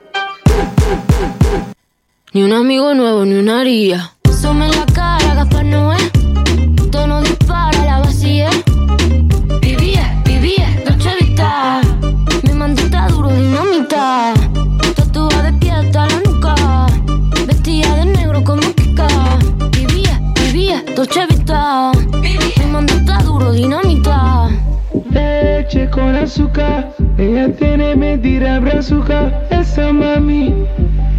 Ni un amigo nuevo, ni una haría. Asoma en la cara, Gaspar Noé. Tono dispara, la vacía. Vivía, vivía, Dolce Vita. Mi mandita duro, dinamita. Tatuada de pie hasta la nuca. Vestida de negro como Kika. Vivía, vivía, Dolce Vita. Mi mandita duro, dinamita.
Leche con azúcar, ella tiene medida brazuca. Esa mami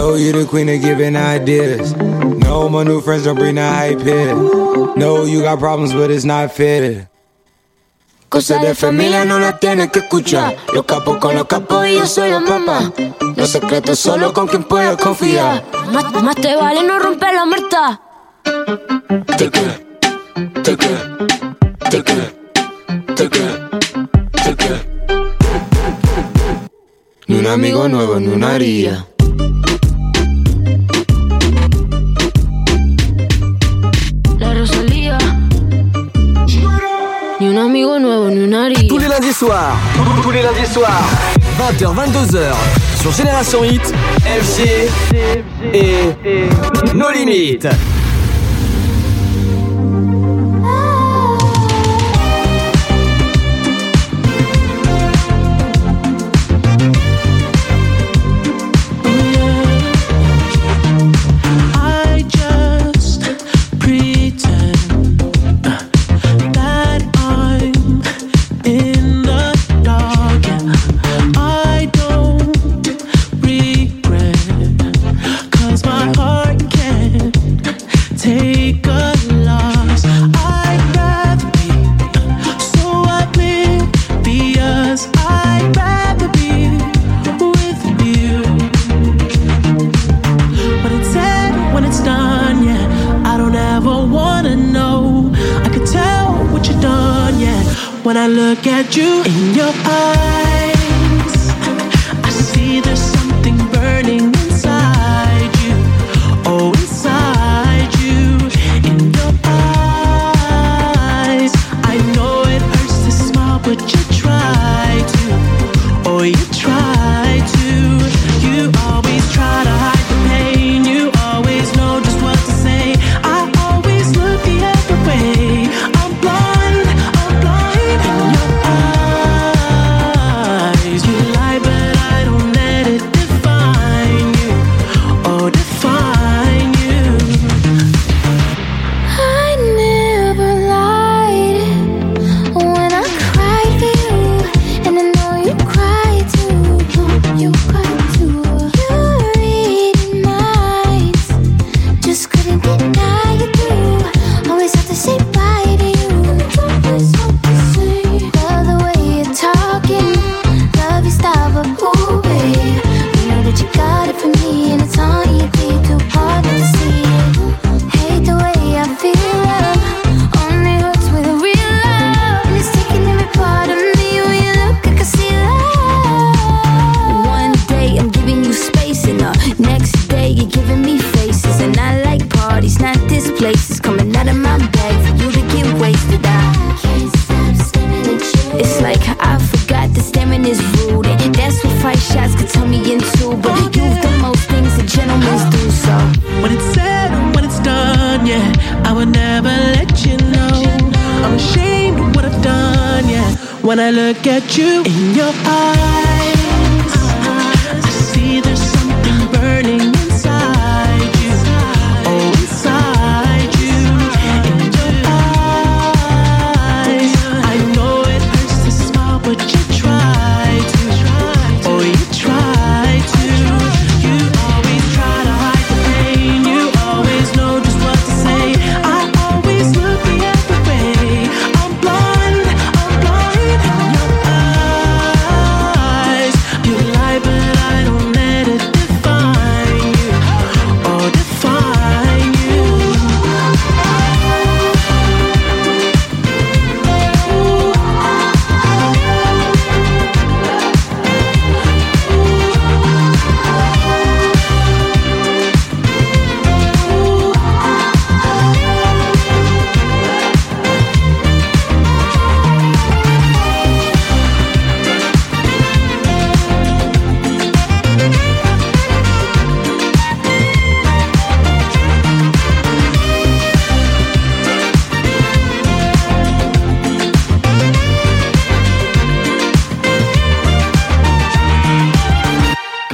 Know you the queen of giving ideas. No, my new friends don't bring the hype here. No, you got problems, but it's not fair.
Cosa de familia no la tienes que escuchar. Los capos con los capos y yo soy la mamá. Los secretos solo con quien puedas confiar. Más, más te vale no romper la muerta.
Ni un amigo nuevo, ni una haría.
Ni un amigo nuevo, ni una haría.
Tous les lundis soirs, tous les lundis soirs, 20h, 22h, sur Génération Hit, FG et nos limites.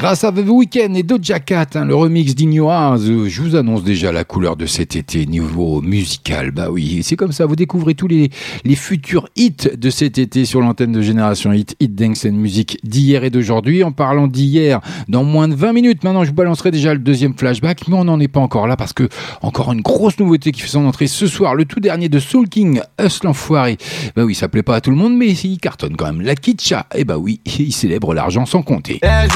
Grâce à The Weeknd et Doja Cat, hein, le remix d'Ignoaz, euh, je vous annonce déjà la couleur de cet été niveau musical. Bah oui, c'est comme ça, vous découvrez tous les, les futurs hits de cet été sur l'antenne de Génération Hit, Hit Dance and Music d'hier et d'aujourd'hui. En parlant d'hier, dans moins de 20 minutes, maintenant je vous balancerai déjà le deuxième flashback, mais on n'en est pas encore là parce que encore une grosse nouveauté qui fait son entrée ce soir, le tout dernier de Soul King, Us l'enfoiré. Bah oui, ça plaît pas à tout le monde, mais il cartonne quand même. La Kitcha, et bah oui, *laughs* il célèbre l'argent sans compter.
Eh,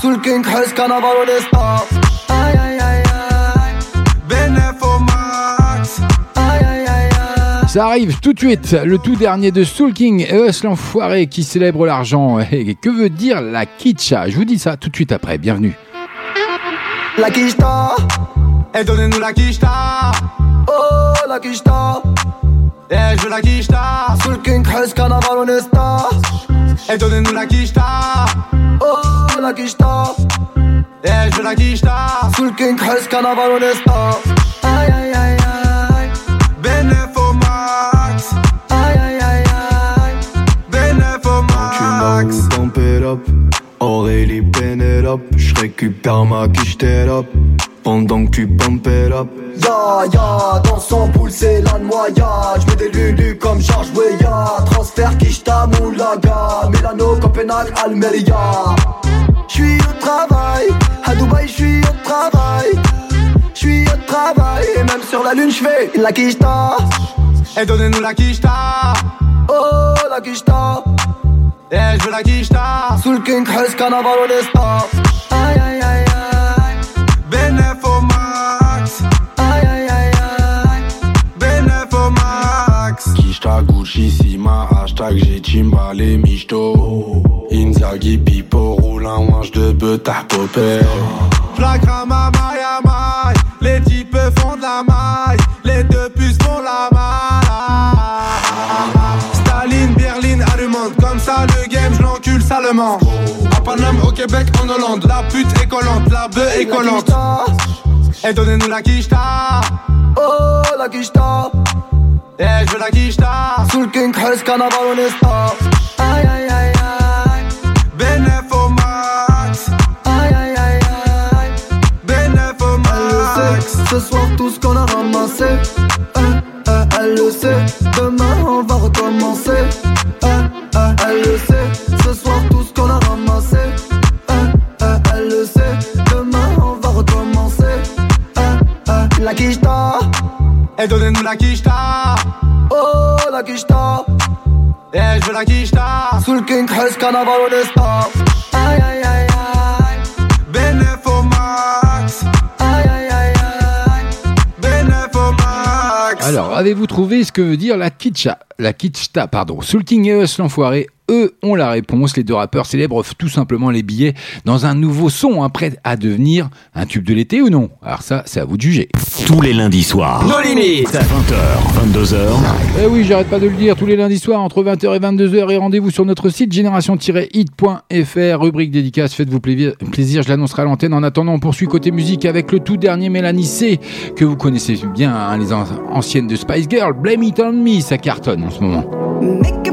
Sous le King carnaval au destin Aïe aïe aïe aïe Bénéf au max Aïe aïe aïe aïe
Ça arrive tout de suite, le tout dernier de Soul King et Us l'enfoiré qui célèbre l'argent. Et que veut dire la kitcha? Je vous dis ça tout de suite après, bienvenue.
La quicheta Eh, donnez-nous la quicheta Oh, la quicheta Eh, je veux la quicheta Sous le King Crest, carnaval au destin Eh, donnez-nous la quicheta Oh, la quicheta Eh, je veux la quicheta Sous le King Crest, carnaval au destin Aïe aïe aïe aïe. Bénéf au max. Aïe aïe aïe aïe. Bénéf au max.
Tu it up Aurélie Pénélope. Je récupère ma quiche up Pendant que tu pump it up.
Ya ya, dans son poule c'est la noyade J'mets des lulus comme Georges Weah. Transfert Kishta Moulaga. Milano, Copenhague, Almeria. J'suis au travail, à Dubaï j'suis au travail. J'suis au travail, et même sur la lune j'fais la Kishta. Et donnez-nous la Kishta. Oh la Kishta. Eh j'veux la Kishta. Sous le King au destin Aïe aïe aïe aïe
Kishta Gucci Sima Hashtag j'ai Chimbale Michto. Inzaghi Pipo Roule un wange de betard popé
J'la ma maille maille Les types font de la maille. Les deux puces font la maille. Staline, Berlin, allumante Comme ça le game j'lencule salement. À Paname, au Québec, en Hollande. La pute est collante, la bœuf est collante. Et donnez-nous la quicheta Oh la quicheta Eh je veux la quicheta Sous le King carnaval au Nesta Aïe aïe aïe aïe. Au max. Aïe aïe aïe aïe. Au max. Ce soir tout ce qu'on a ramassé. Euh, euh, Elle le sait. Demain on va recommencer. Euh, euh, Elle le sait. Ce soir tout ce qu'on a ramassé. Euh, euh, Elle le sait. Demain on va recommencer. Euh, euh, La quicheta Et donnez-nous la quicheta Oh la quicheta Eh je veux la quicheta Sous le King Crest carnaval au destin Aïe aïe aïe aïe. Bénéf au max. Aïe aïe aïe aïe. Bénéf au max.
Alors, avez-vous trouvé ce que veut dire la kitcha La kitchta, pardon. Soul King et Us l'enfoiré, eux ont la réponse. Les deux rappeurs célèbrent tout simplement les billets dans un nouveau son, hein, prêt à devenir un tube de l'été ou non Alors ça, c'est à vous de juger.
Tous les lundis soirs.
Nos limites.
20h, 22h.
Eh oui, j'arrête pas de le dire, tous les lundis soirs entre 20h et 22h et rendez-vous sur notre site génération-hit.fr, rubrique dédicace, faites-vous plaisir, plaisir je l'annoncerai à l'antenne. En attendant, on poursuit côté musique avec le tout dernier Mélanie C, que vous connaissez bien, hein, les an- anciennes de Spice Girl, Blame It On Me, ça cartonne en ce moment.
Make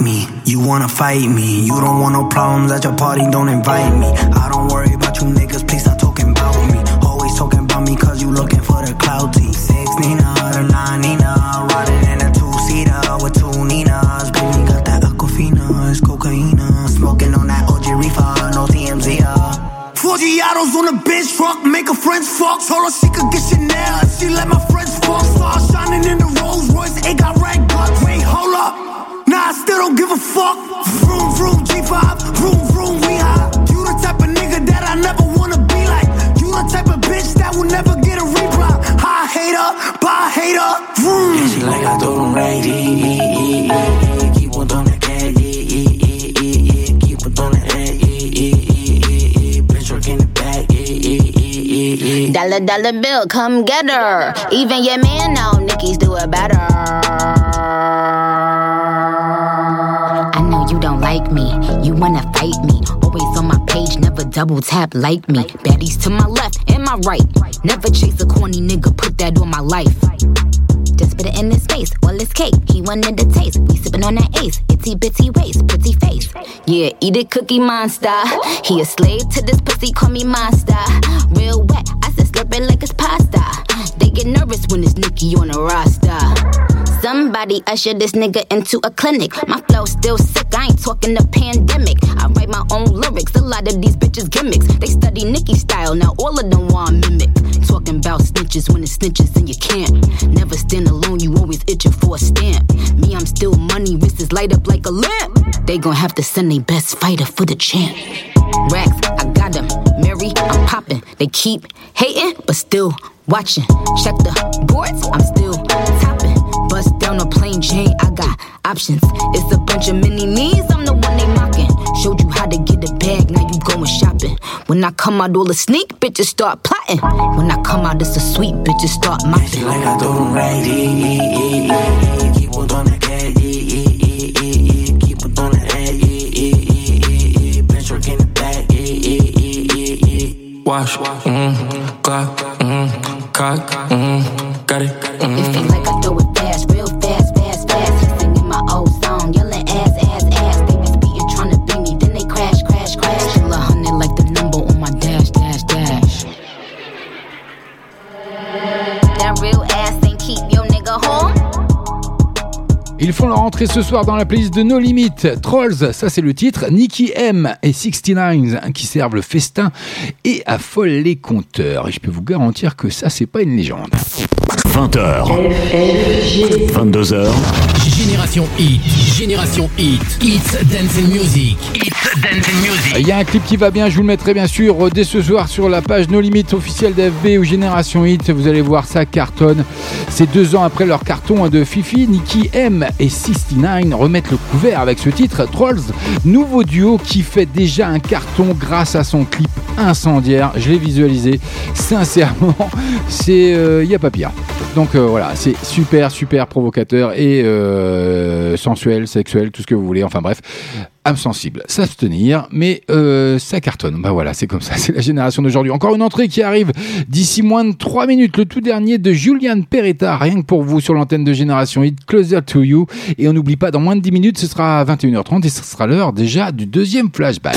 like
me, you wanna fight me. You don't want no problems at your party, don't invite me. I don't worry about you niggas, please stop talking about me. Always talking about me cause you looking for the clouty. Six Nina, the nine Nina, riding in a two seater with two Ninas. Baby got that Aquafina, it's cocaina. Smoking on that OG reefer, no TMZ. Uh.
Four Giados on a bench truck, make her friends fuck. Told her
she
come get her. Even your man know Nicki's do it better. I know you don't like me, you wanna fight me. Always on my page, never double tap like me. Baddies to my left and my right. Never chase a corny nigga, put that on my life. Just put it in his face, all his cake. He wanted the taste. We sippin' on that ace, itty bitty waist, pretty face. Yeah, eat it, cookie monster. He a slave to this pussy, call me monster. Real wet, It like it's pasta. They get nervous when it's Nicki on the roster. Somebody usher this nigga into a clinic. My flow still sick, I ain't talking the pandemic. I write my own lyrics, a lot of these bitches gimmicks. They study Nicki style, now all of them want mimic. Talking about snitches when it's snitches and you can't. Never stand alone, you always itching for a stamp. Me, I'm still money, wrists light up like a lamp. They gon' have to send their best fighter for the champ. Racks, I got them. I'm popping. They keep hating, but still watching. Check the boards, I'm still topping. Bust down a plain Jane, I got options. It's a bunch of mini me's, I'm the one they mocking. Showed you how to get a bag, now you going shopping. When I come out, all the sneak bitches start plotting. When I come out, it's a sweet bitches start mopping.
Like I them right.
Wash, mm, clock, mm, cock, mm, got it. Mm.
Ils font leur entrée ce soir dans la playlist de No Limit. Trolls, ça c'est le titre. Nicky M et 69 qui servent le festin et affolent les compteurs. Et je peux vous garantir que ça c'est pas une légende.
20h. 22h.
Génération Hit, Génération Hit, It's Dancing Music, It's Dancing Music.
Il y a un clip qui va bien, je vous le mettrai bien sûr euh, dès ce soir sur la page No Limit officielle d'FB ou Génération Hit. Vous allez voir ça cartonne. C'est deux ans après leur carton de Fifi, Nicky M et 69 remettent le couvert avec ce titre Trolls, nouveau duo qui fait déjà un carton grâce à son clip incendiaire. Je l'ai visualisé. Sincèrement, *laughs* c'est il n'y a pas pire. Donc euh, voilà, c'est super super provocateur et euh, sensuel, sexuel, tout ce que vous voulez. Enfin bref, âme sensible, s'abstenir, mais euh, ça cartonne. Bah voilà, c'est comme ça, *laughs* c'est la génération d'aujourd'hui. Encore une entrée qui arrive d'ici moins de 3 minutes, le tout dernier de Julian Peretta, rien que pour vous sur l'antenne de Génération Hit, Closer to You. Et on n'oublie pas, dans moins de 10 minutes, ce sera à 21h30 et ce sera l'heure déjà du deuxième flashback.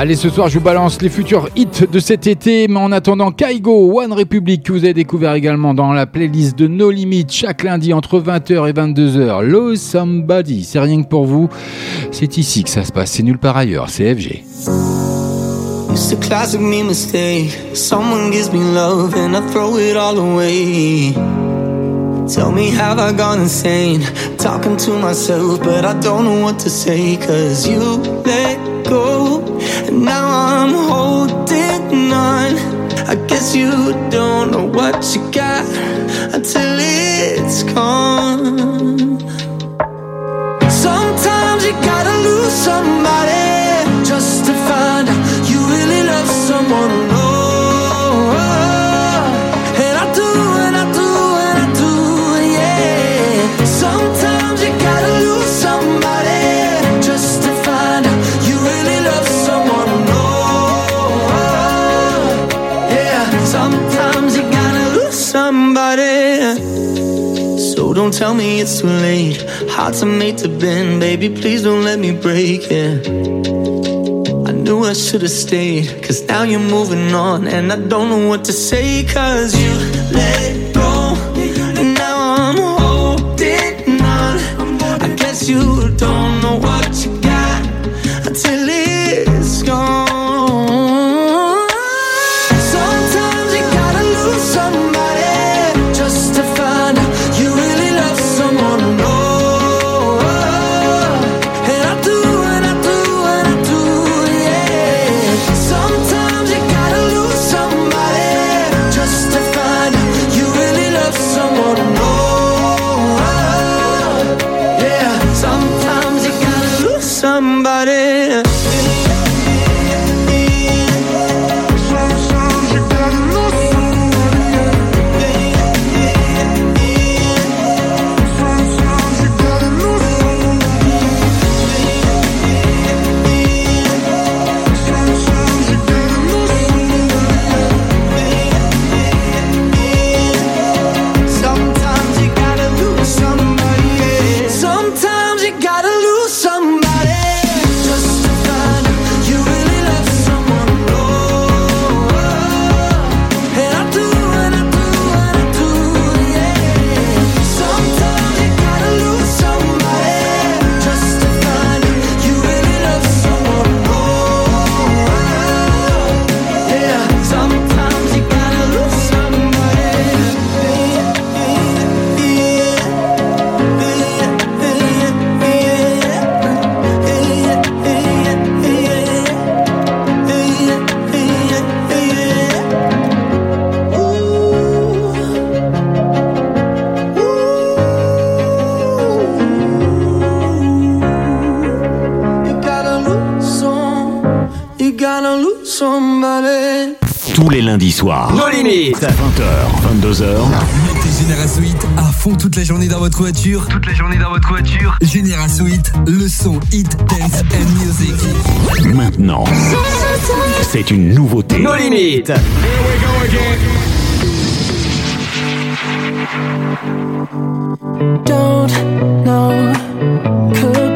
Allez, ce soir, je vous balance les futurs hits de cet été. Mais en attendant, Kaigo, One Republic, que vous avez découvert également dans la playlist de No Limit chaque lundi entre 20h et 22h. Lose Somebody, c'est rien que pour vous. C'est ici que ça se passe, c'est nulle part ailleurs, c'est FG.
It's a classic me mistake. Someone gives me love and I throw it all away. Tell me, have I gone insane? Talking to myself, but I don't know what to say. Cause you let go, and now I'm holding on. I guess you don't know what you got until it's gone. Don't tell me it's too late. Hearts are made to bend, baby. Please don't let me break it. I knew I should have stayed, cause now you're moving on, and I don't know what to say, cause you let go. And now I'm holding on. I guess you don't know what you got until it's gone.
Tous les lundis soirs.
No Limit.
20h, 22h.
Mettez Génération Hit à fond toute la journée dans votre voiture. Toute la journée dans votre voiture. Génération Hit, le son hit, dance and music.
Maintenant, c'est une nouveauté.
No Limit.
Don't know. Could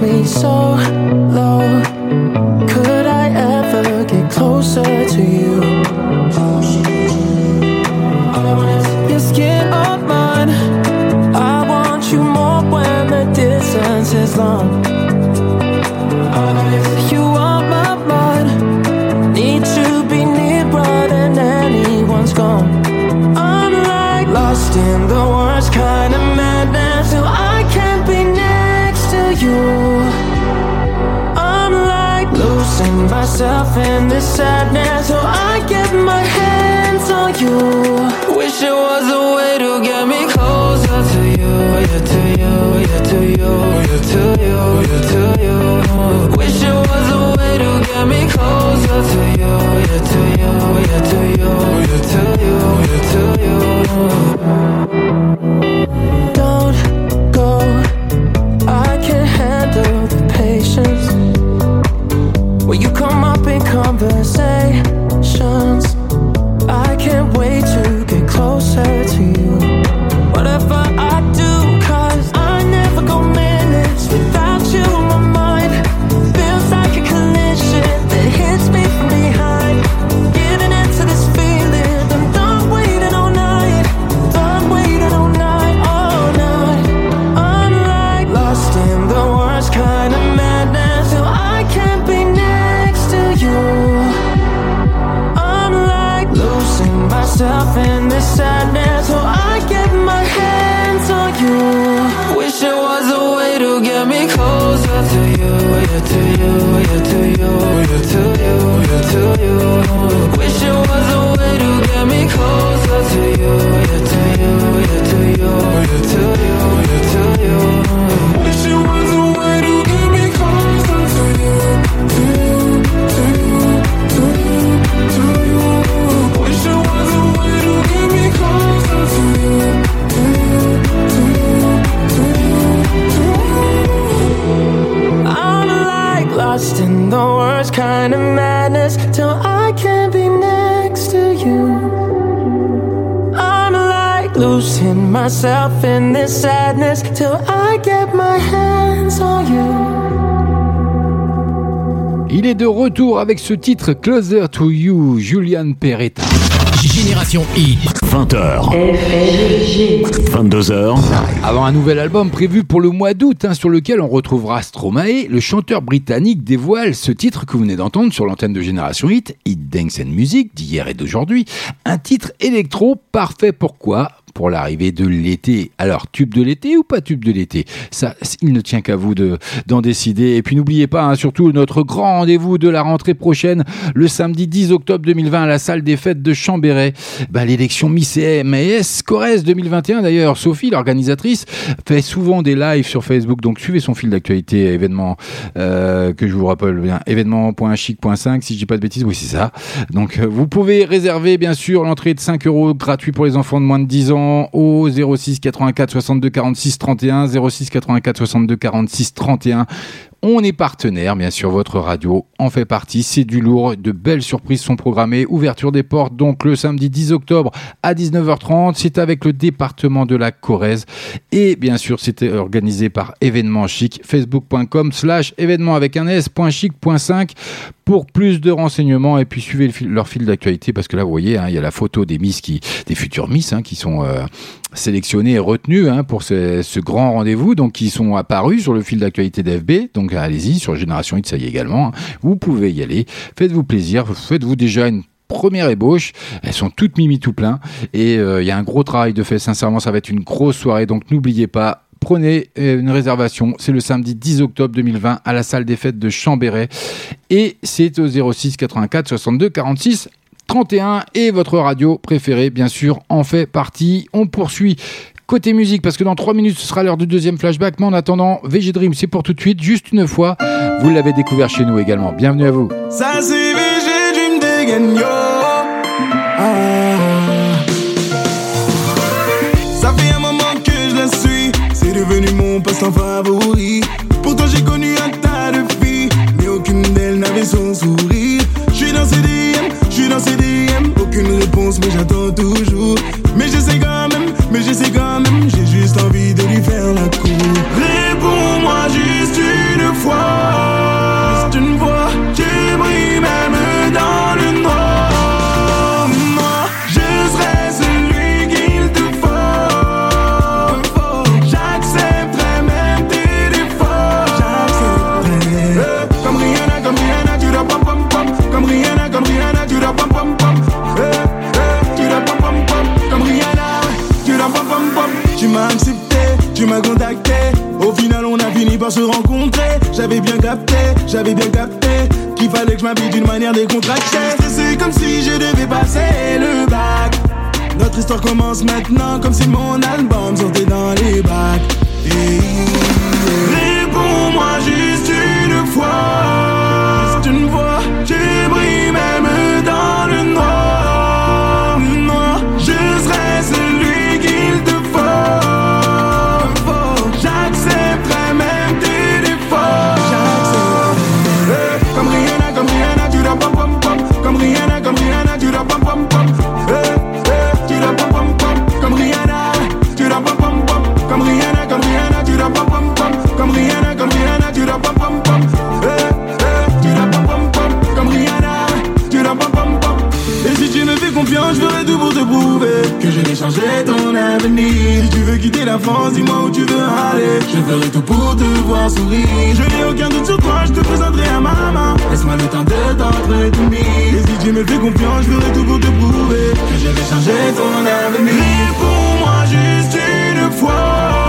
me so low. Could I ever get closer to you? Your skin on mine. I want you more when the distance is long. You are my. Need to be nearer anyone's gone. I'm lost in the worst kind of myself in this sadness. So I get my hands on you. Wish it was a way to get me closer to you. Yeah, to you, yeah, to you, yeah, to you, yeah, to you. Wish it was a way to get me closer to you. Yeah, to you, yeah, to you, yeah, to you, yeah, to you. Don't to you. Wish it was a way to get me closer to you. Yeah, to you, yeah, to you, yeah, to you, yeah, to you. Wish it was a way to get me closer to you. To you, to you, to you, to you. Wish it was a way to get me closer to you. To you, to you, to you, to you. I'm like lost in the worst kind of madness myself in this sadness till I get my hands on you.
Il est de retour avec ce titre Closer to You, Julian Peretta.
Génération Hit. 20h. 22h.
Avant un nouvel album prévu pour le mois d'août, hein, sur lequel on retrouvera Stromae, le chanteur britannique dévoile ce titre que vous venez d'entendre sur l'antenne de Génération Hit, Hit Dance and Music d'hier et d'aujourd'hui. Un titre électro parfait pour quoi pour l'arrivée de l'été. Alors, tube de l'été ou pas tube de l'été? Ça, il ne tient qu'à vous de, d'en décider. Et puis n'oubliez pas, hein, surtout notre grand rendez-vous de la rentrée prochaine, le samedi 10 octobre 2020 à la salle des fêtes de Chambéret. Bah, l'élection Miss MAS Corrèze 2021 d'ailleurs. Sophie, l'organisatrice, fait souvent des lives sur Facebook. Donc suivez son fil d'actualité événement euh, que je vous rappelle bien événement.chic.5 si je dis pas de bêtises. Oui, c'est ça. Donc euh, vous pouvez réserver bien sûr l'entrée de 5 euros gratuit pour les enfants de moins de 10 ans au 06 84 62 46 31 06 84 62 46 31 on est partenaire, bien sûr, votre radio en fait partie. C'est du lourd, de belles surprises sont programmées. Ouverture des portes, donc le samedi 10 octobre à 19h30. C'est avec le département de la Corrèze. Et bien sûr, c'était organisé par Événement Chic, facebook.com slash événement avec un s.chic.5 pour plus de renseignements et puis suivez leur fil d'actualité parce que là vous voyez hein, il y a la photo des Miss qui des futures Miss hein, qui sont euh, sélectionnées et retenues hein, pour ce, grand rendez-vous donc qui sont apparus sur le fil d'actualité d'FB donc allez-y sur Génération X ça y est également hein. vous pouvez y aller. Faites-vous plaisir. Faites-vous déjà une première ébauche, elles sont toutes mimi tout plein. Et euh, il y a un gros travail de fait, sincèrement ça va être une grosse soirée. Donc n'oubliez pas Prenez euh, une réservation, c'est le samedi 10 octobre 2020 à la salle des fêtes de Chambéret. Et c'est au 06 84 62 46 31 et votre radio préférée bien sûr en fait partie. On poursuit côté musique parce que dans 3 minutes ce sera l'heure du deuxième flashback mais en attendant VG Dream c'est pour tout de suite juste une fois vous l'avez découvert chez nous également bienvenue à vous
Ça c'est VG Dream yo. Ah. Ça fait un moment que je la suis, c'est devenu mon passe-temps favori. Pourtant j'ai connu un tas de filles, mais aucune d'elles n'avait son sourire. Je suis dans ces suis dans ces DM, aucune réponse, mais j'attends toujours. Mais j'essaie quand même, mais j'essaie quand même, j'ai juste envie de lui faire la cour. Réponds-moi juste une fois. se rencontrer, j'avais bien capté, j'avais bien capté qu'il fallait que je m'habille d'une manière décontractée. C'est comme si je devais passer le bac. Notre histoire commence maintenant, comme si mon album sortait dans les bacs. Réponds-moi juste une fois. Que je vais changer ton avenir. Si tu veux quitter la France, dis-moi où tu veux aller. Je ferai tout pour te voir sourire. Je n'ai aucun doute sur toi, je te présenterai à ma maman. Laisse-moi le temps de t'entretenir. Et si tu me fais confiance, je ferai tout pour te prouver Que je vais changer ton avenir. Réponds-moi juste une fois.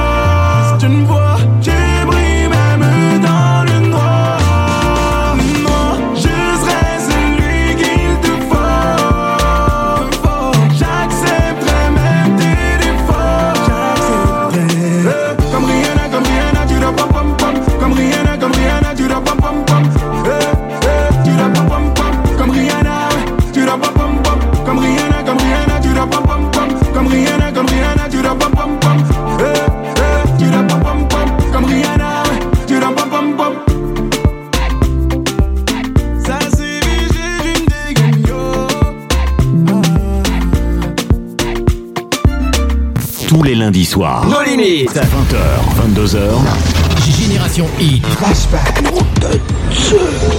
lundi soir.
Nos limites.
20h, 22h.
Génération Hit.
Flashback.
Oh, De
Dieu.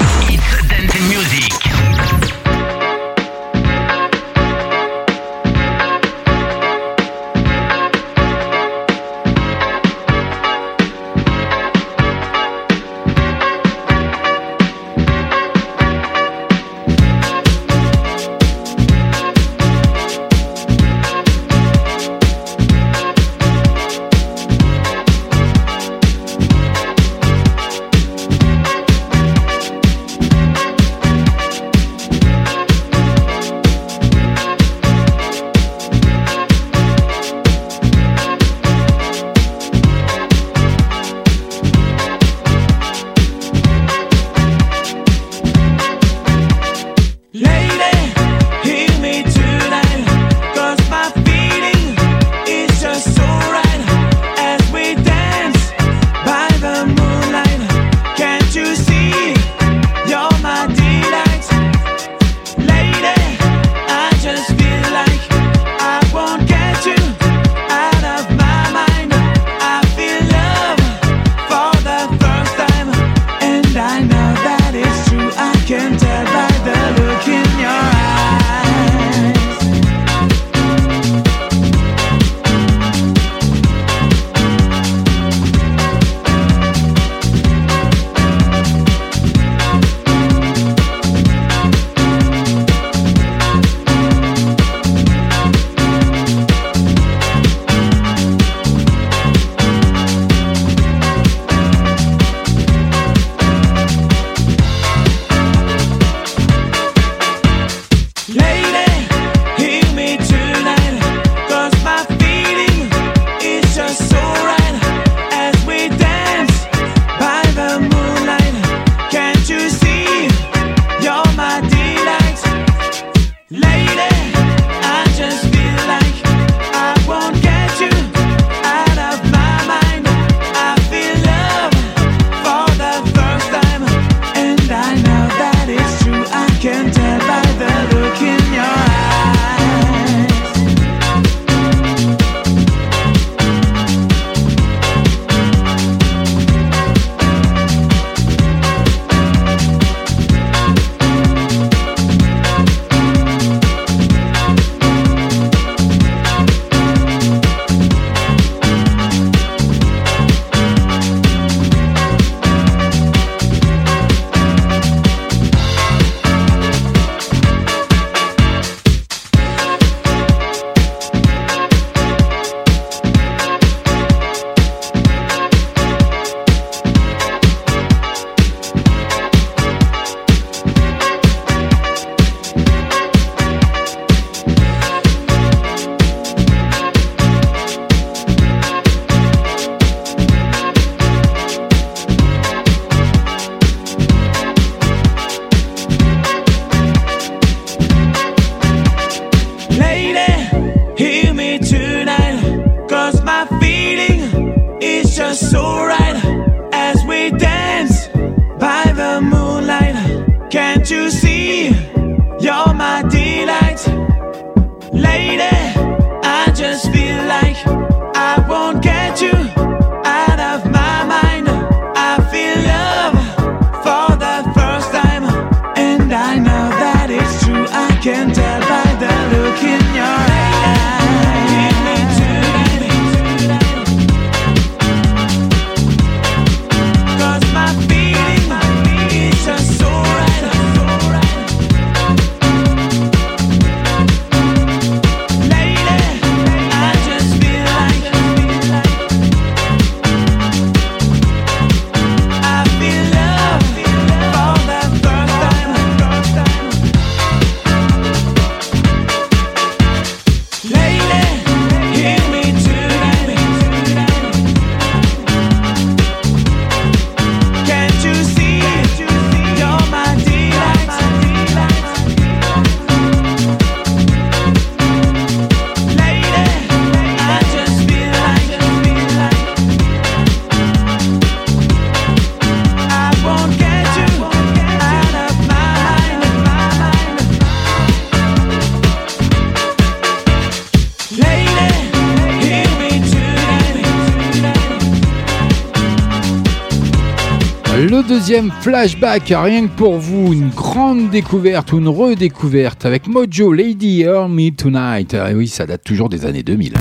Deuxième flashback, rien que pour vous, une grande découverte ou une redécouverte avec Mojo Lady Hear Me Tonight. Et oui, ça date toujours des années 2000.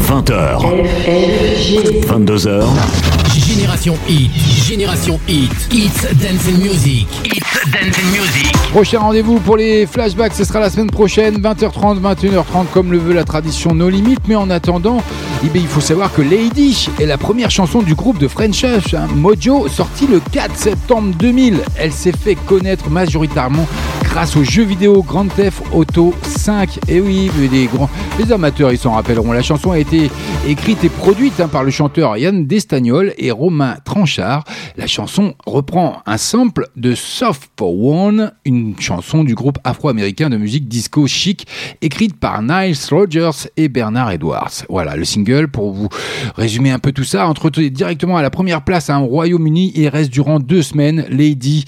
20h. 22h.
Génération Hit, Génération Hit, It's Dance and Music, It's Dance and Music.
Prochain rendez-vous pour les flashbacks, ce sera la semaine prochaine, 20h30, 21h30, comme le veut la tradition No Limit. Mais en attendant, eh il faut savoir que Lady est la première chanson du groupe de French hein, Mojo, sortie le 4 septembre 2000. Elle s'est fait connaître majoritairement grâce au jeu vidéo Grand Theft Auto 5. Et oui, mais les, grands, les amateurs, ils s'en rappelleront. La chanson a été écrite et produite hein, par le chanteur Yann Destagnol et Romain Tranchard. La chanson reprend un sample de Soft for One, une chanson du groupe afro-américain de musique disco chic, écrite par Niles Rogers et Bernard Edwards. Voilà, le single, pour vous résumer un peu tout ça, entre directement à la première place hein, au Royaume-Uni et reste durant deux semaines. Lady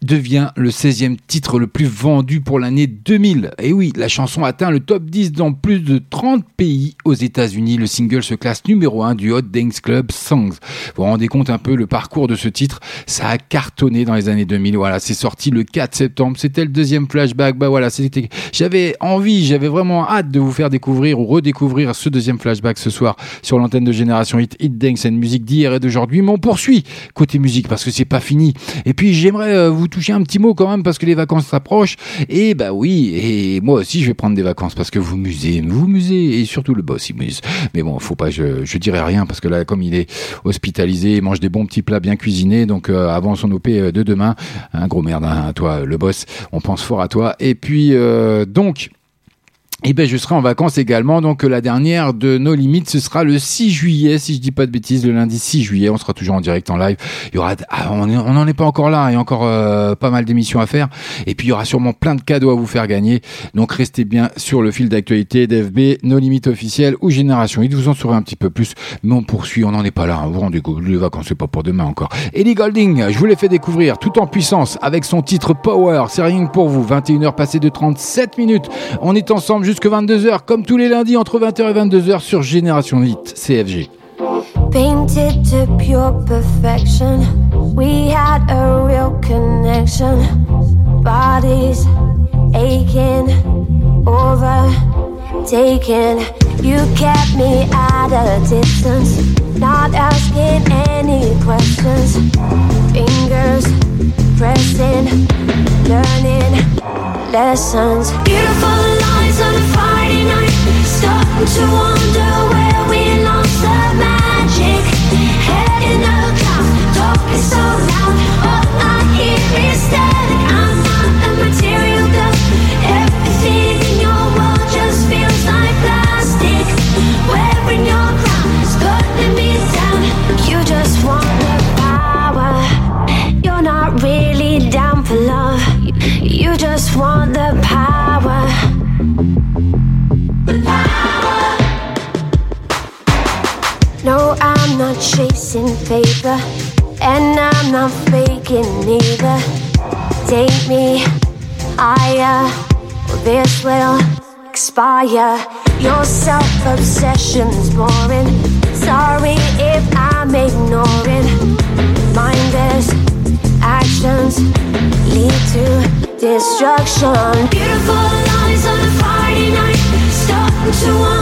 devient le 16e titre le plus vendu pour l'année 2000. Et oui, la chanson atteint le top 10 dans plus de 30 pays aux États-Unis. Le single se classe numéro 1 du Hot Dance Club Songs. Vous vous rendez compte un peu le parcours de ce titre? Ça a cartonné dans les années 2000. Voilà, c'est sorti le 4 septembre. C'était le deuxième flashback. Bah voilà. J'avais envie, j'avais vraiment hâte de vous faire découvrir ou redécouvrir ce deuxième flashback ce soir sur l'antenne de Génération Hit, Hit Dance and Musique d'hier et d'aujourd'hui. Mais on poursuit côté musique parce que c'est pas fini. Et puis j'aimerais euh, vous toucher un petit mot quand même parce que les vacances s'approchent. Et bah oui, et moi aussi je vais prendre des vacances parce que vous musez, vous musez et surtout le boss il muse. Mais bon, faut pas, je, je dirais rien parce que là, comme il est hospitalisé, il mange des bons petits plats bien cuisinés. Donc euh, avant son OP euh, de demain, un gros merde hein, toi, le boss. On pense fort à toi. Et puis euh, donc. Et ben je serai en vacances également, donc la dernière de nos limites, ce sera le 6 juillet, si je dis pas de bêtises, le lundi 6 juillet, on sera toujours en direct en live. Il y aura, ah, on n'en est pas encore là, il y a encore euh, pas mal d'émissions à faire, et puis il y aura sûrement plein de cadeaux à vous faire gagner. Donc restez bien sur le fil d'actualité d'FB, nos limites officielles ou Génération Hit, vous en saurez un petit peu plus, mais on poursuit, on n'en est pas là, hein, vous rendez compte, les vacances c'est pas pour demain encore. Ellie Golding, je vous l'ai fait découvrir tout en puissance avec son titre Power, c'est rien pour vous, 21h passées de 37 minutes, on est ensemble jusque 22h comme tous les lundis entre 20h et 22h sur Génération Hit, CFG.
Painted to pure perfection. We had a real connection. Bodies aching, overtaken. You kept me at a distance, not asking any questions. Fingers pressing, learning lessons. Beautiful lines so loud. No, I'm not chasing paper, and I'm not faking either. Take me higher, or this will expire. Your self obsession's boring. Sorry if I'm ignoring. Mindless actions lead to destruction. Beautiful lies on a fire.
just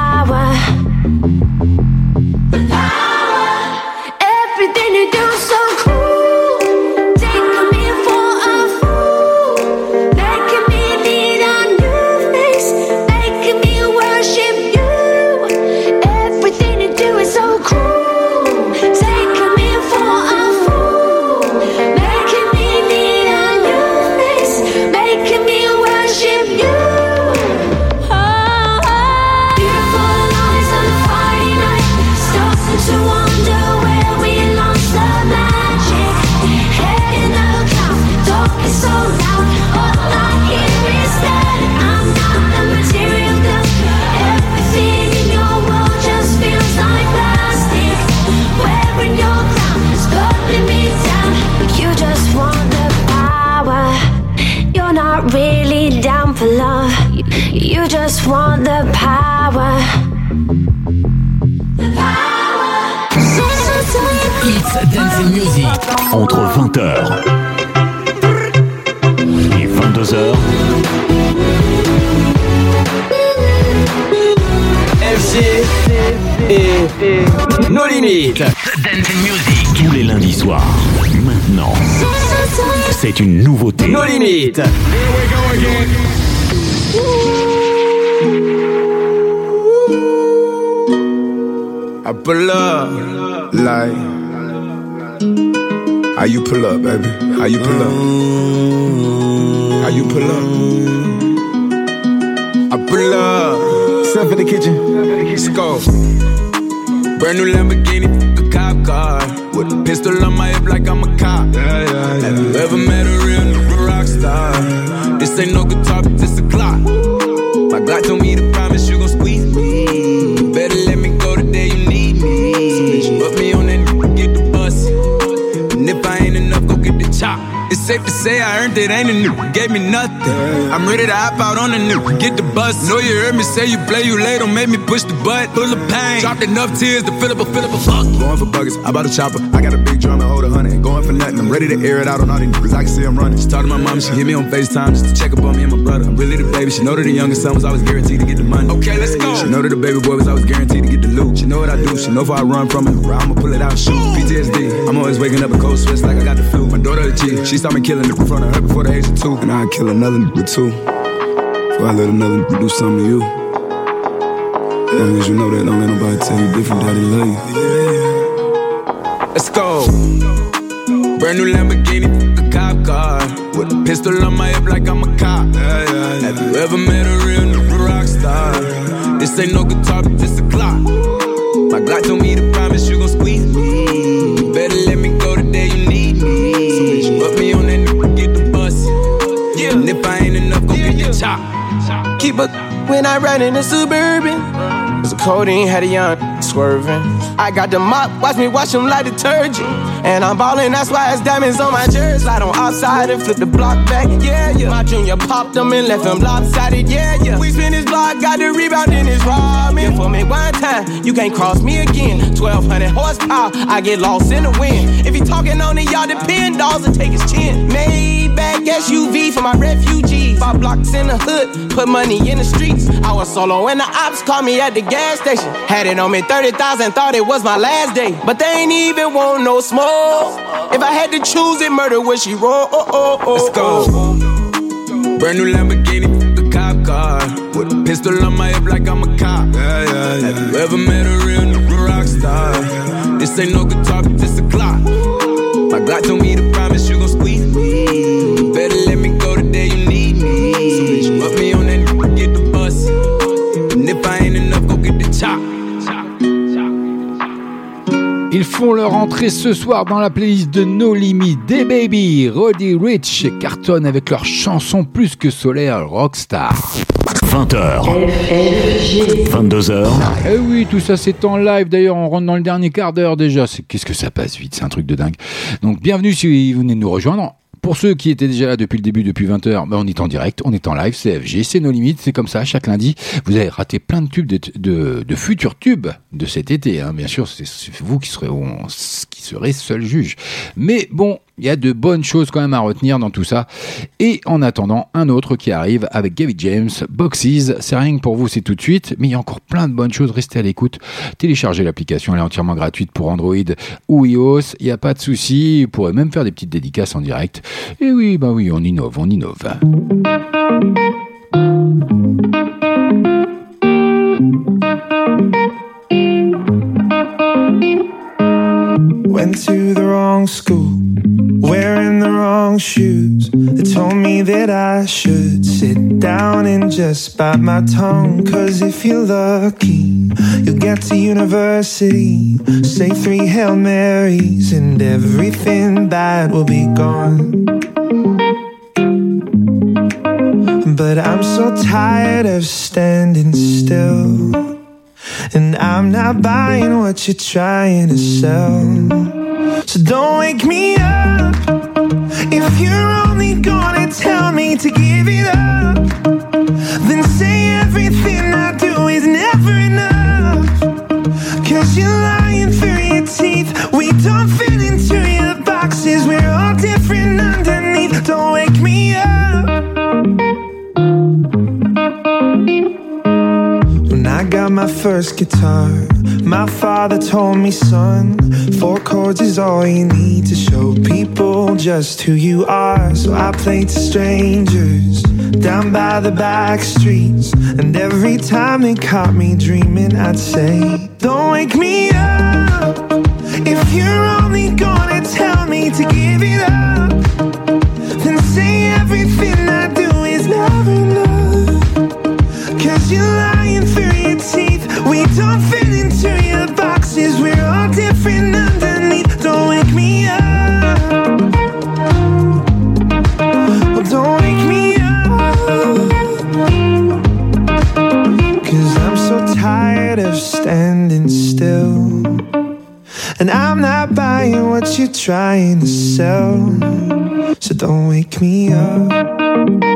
Entre 20h et 22h,
FG et nos limites.
Dance Music.
tous les lundis soirs. Maintenant, c'est une nouveauté.
Nos limites.
I pull up like how you pull up, baby? How you pull up? How you pull up? I pull up. Step in the kitchen. Let's go. Brand new Lamborghini, a cop car. With a pistol on my hip like I'm a cop. Yeah, yeah. Have you ever met a real rock star? This ain't no guitar, but this a clock. My Glock told me to safe to say I earned it, ain't a new, gave me nothing. I'm ready to hop out on a new, get the bus. Know you heard me say you play, you late, don't make me push the butt. Full of pain, dropped enough tears to fill up a, fill up a fuck. Going for buggers, I bought a chopper. I got a big drum and hold a hundred. Going for nothing, I'm ready to air it out on all these niggas. I can see I'm running. She talked to my mom, she hit me on FaceTime just to check up on me and my brother. I'm really the baby, she know that the youngest son was always guaranteed to get the money. Okay, let's go. She know that the baby boy was always guaranteed to get the loot. She know what I do, she know if I run from it, I'ma pull it out shoot. PTSD, I'm always waking up in cold sweats like I got the flu. My daughter a G, she saw me killing it in front of her before the age of two. And I'd kill another nigga too. Before I let another do something to you. As long as you know that, don't let nobody tell you different, daddy love you. Let's go. Brand new Lamborghini, a cop car. With a pistol on my hip like I'm a cop. Have you ever met a real nigga rock star? This ain't no guitar, but this a clock. My Glock told me to promise you gon' squeeze me. You better let me go the day you need me. So bitch, put me on that nigga, get the bus. Yeah. And if I ain't enough, go get the chop.
Keep a when I ride in the suburban. Cause the codeine had a young swerving. I got the mop, watch me wash them like detergent. And I'm ballin', that's why it's diamonds on my jersey. Slide on outside and flip the block back, yeah, yeah. My junior popped them and left them lopsided, yeah, yeah. We spin his block, got the rebound in his ramen. For me one time, you can't cross me again. 1200 horsepower, I get lost in the wind. If he talking on it, y'all depend, dolls and take his chin. Maybach SUV for my refugees. Five blocks in the hood, put money in the streets. I was solo and the ops called me at the gas station. Had it on me 30,000, thought it was my last day. But they ain't even want no smoke. If I had to choose it, murder would she roll? Oh, oh, oh,
Let's go. Oh. Brand new Lamborghini, a cop car. With a pistol on my hip like I'm a cop. Have you ever met a real nigga rock star? This ain't no guitar, but this a clock. My Glock told me to
font leur entrée ce soir dans la playlist de No Limit des Baby. Roddy Rich cartonne avec leur chanson plus que solaire Rockstar.
20h, 22h,
Eh oui, tout ça c'est en live. D'ailleurs, on rentre dans le dernier quart d'heure déjà. C'est- Qu'est-ce que ça passe vite, c'est un truc de dingue. Donc, bienvenue si vous venez de nous rejoindre. Pour ceux qui étaient déjà là depuis le début, depuis 20h, ben on est en direct, on est en live, c'est FG, c'est nos limites, c'est comme ça, chaque lundi. Vous avez raté plein de tubes, de, de, de futurs tubes de cet été, hein. bien sûr, c'est c'est vous qui serez, on- qui serez seul juge. Mais bon, il y a de bonnes choses quand même à retenir dans tout ça. Et en attendant, un autre qui arrive avec Gavin James, Boxes, c'est rien que pour vous, c'est tout de suite, mais il y a encore plein de bonnes choses, restez à l'écoute. Téléchargez l'application, elle est entièrement gratuite pour Android ou iOS, il n'y a pas de souci, vous pourrez même faire des petites dédicaces en direct. Et oui, bah oui, on innove, on innove.
Went to the wrong school, wearing the wrong shoes. They told me that I should sit down and just bite my tongue. Cause if you're lucky, you'll get to university. Say three Hail Marys, and everything bad will be gone. But I'm so tired of standing still. And I'm not buying what you're trying to sell. So don't wake me up if you're only gonna tell me to give it up. then say everything I do is never enough. Cause you're lying through your teeth. We don't fit into your boxes. We're all different underneath. Don't wake me up. Got my first guitar, my father told me, son, four chords is all you need to show people just who you are. So I played to strangers down by the back streets. And every time they caught me dreaming, I'd say, Don't wake me up. If you're only gonna tell me to give it up, then say everything I do is never enough. Cause your teeth. We don't fit into your boxes. We're all different underneath. Don't wake me up. Don't wake me up. Cause I'm so tired of standing still. And I'm not buying what you're trying to sell. So don't wake me up.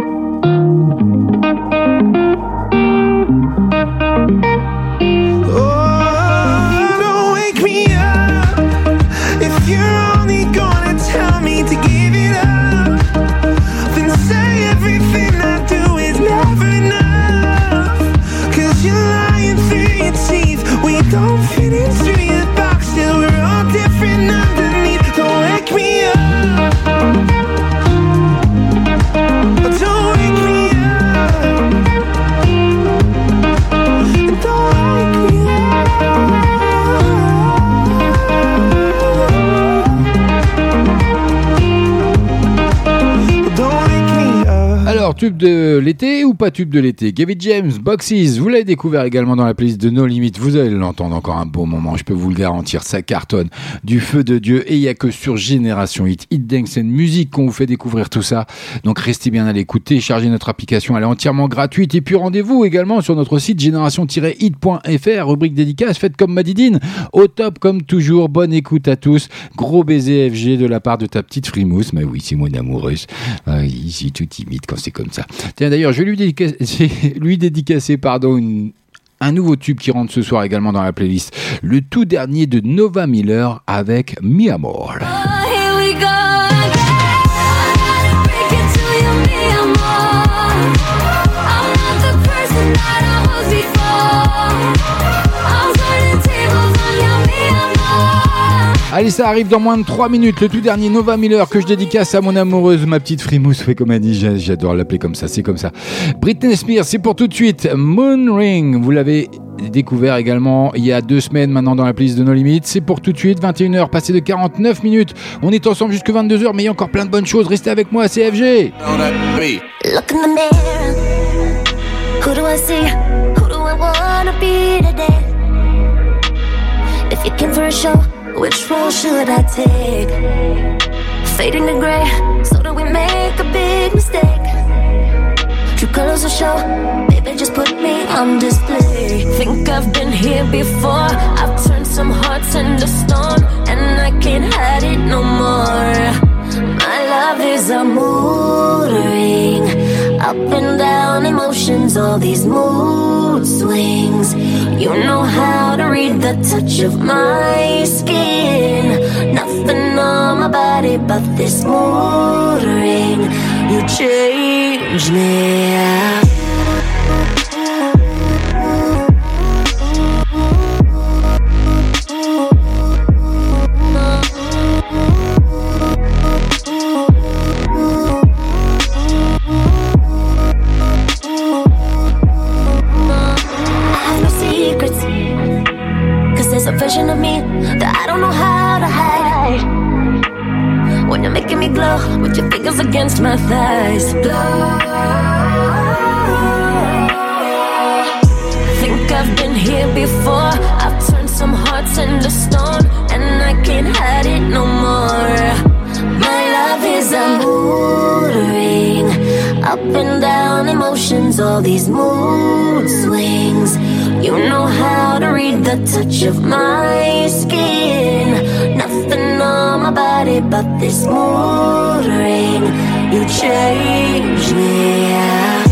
Tube de l'été ou pas tube de l'été? Gavin James, Boxes, vous l'avez découvert également dans la playlist de No Limit. Vous allez l'entendre encore un bon moment, je peux vous le garantir. Ça cartonne du feu de Dieu et il n'y a que sur Génération Hit, Hit Dance and Music qu'on vous fait découvrir tout ça. Donc restez bien à l'écoute, téléchargez notre application, elle est entièrement gratuite. Et puis rendez-vous également sur notre site génération-hit.fr, rubrique dédicace, faites comme Madidine, au top comme toujours. Bonne écoute à tous. Gros baiser FG de la part de ta petite frimousse. Mais oui, c'est mon amoureuse. Suis tout timide quand c'est comme ça. Tiens, d'ailleurs, je vais lui dédicacer, *laughs* lui dédicacer pardon, un nouveau tube qui rentre ce soir également dans la playlist. Le tout dernier de Nova Miller avec Mi Amor. Allez, ça arrive dans moins de 3 minutes. Le tout dernier Nova Miller que je dédicace à mon amoureuse, ma petite frimousse. fait comme elle dit, j'a- j'adore l'appeler comme ça, c'est comme ça. Britney Spears, c'est pour tout de suite. Moon Ring, vous l'avez découvert également il y a deux semaines maintenant dans la playlist de No Limits. C'est pour tout de suite, 21h, passé de 49 minutes. On est ensemble jusque 22h, mais il y a encore plein de bonnes choses. Restez avec moi, c'est FG.
Look in the mirror. Who I see? If you came for a show, which role should I take? Fading to gray, so that we make a big mistake. True colors will show, baby, just put me on display.
Think I've been here before. I've turned some hearts into stone, and I can't hide it no more. My love is a mood ring, up and down emotions, all these mood swings. You know how to read the touch of my skin. Nothing on my body but this mood ring. You change me.
Version of me that I don't know how to hide.
When you're making me glow with your fingers against my thighs. Glow. Think I've been here before. I've turned some hearts into stone, and I can't hide it no more. My love is a mood ring, up and down emotions, all these mood swings. You know how to read the touch of my skin. Nothing on my body but this mood ring. You change me.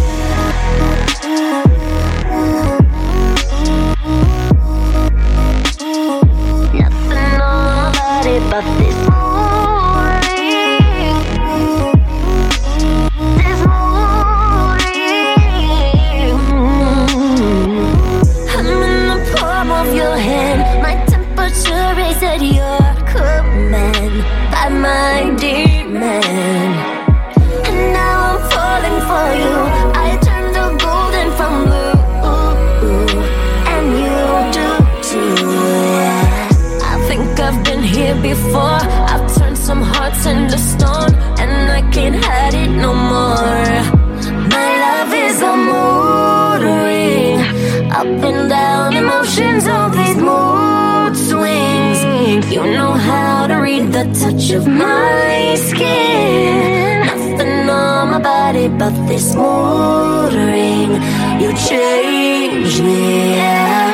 You know how to read the touch of my skin. Nothing on my body but this mood ring. You change me. yeah.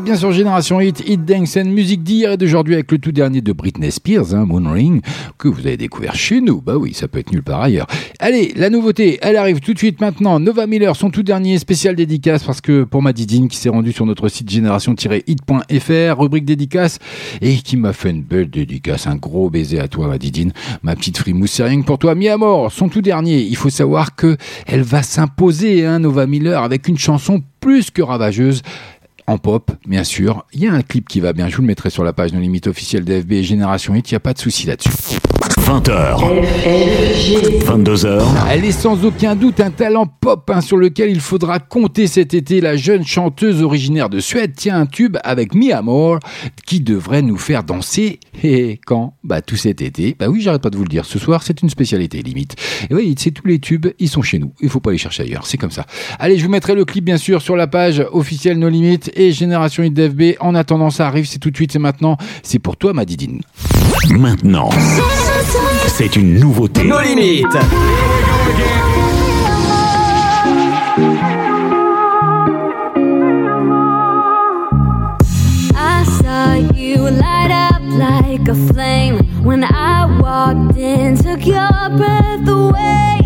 Bien sur Génération Hit, Hit Dance and musique d'hier et d'aujourd'hui avec le tout dernier de Britney Spears, hein, Moon Ring, que vous avez découvert chez nous. Bah oui, ça peut être nulle part ailleurs. Allez, la nouveauté, elle arrive tout de suite maintenant. Nova Miller, son tout dernier spécial dédicace parce que pour ma Didine qui s'est rendue sur notre site génération-hit.fr, rubrique dédicace, et qui m'a fait une belle dédicace. Un gros baiser à toi, ma Didine. Ma petite frimousse, c'est rien que pour toi. Mi Amor, son tout dernier. Il faut savoir que elle va s'imposer, hein, Nova Miller, avec une chanson plus que ravageuse en pop, bien sûr. Il y a un clip qui va bien, je vous le mettrai sur la page de limite officielle d'FB et Génération Hit, il n'y a pas de souci là-dessus.
20h. 22h.
Elle est sans aucun doute un talent pop hein, sur lequel il faudra compter cet été. La jeune chanteuse originaire de Suède tient un tube avec Mi Amor qui devrait nous faire danser. Et quand? Bah tout cet été. Bah oui, j'arrête pas de vous le dire. Ce soir, c'est une spécialité limite. Et oui, c'est tous les tubes, ils sont chez nous. Il faut pas les chercher ailleurs. C'est comme ça. Allez, je vous mettrai le clip bien sûr sur la page officielle No Limites et Génération Hit d'FB. En attendant, ça arrive. C'est tout de suite, c'est maintenant. C'est pour toi, ma Didine.
Maintenant, c'est une nouveauté.
Nos limites.
I saw you light up like a flame when I walked in, took your breath away.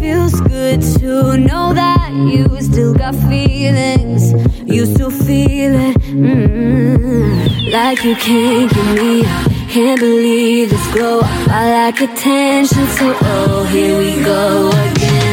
Feels good to know that you still got feelings, you still feel it. mm Like you can't get me up. Can't believe this glow. I like attention, so oh, here we go again.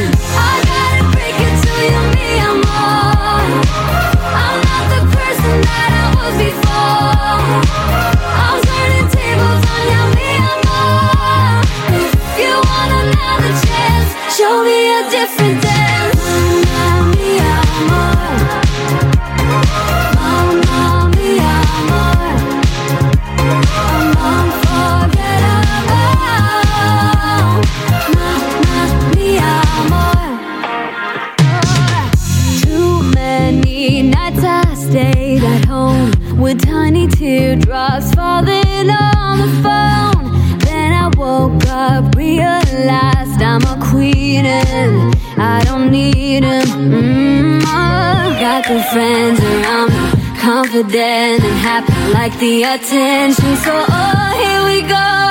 Teardrops falling on the phone. Then I woke up, realized I'm a queen and I don't need him. mm Got good friends around me, confident and happy, like the attention. So oh, here we go.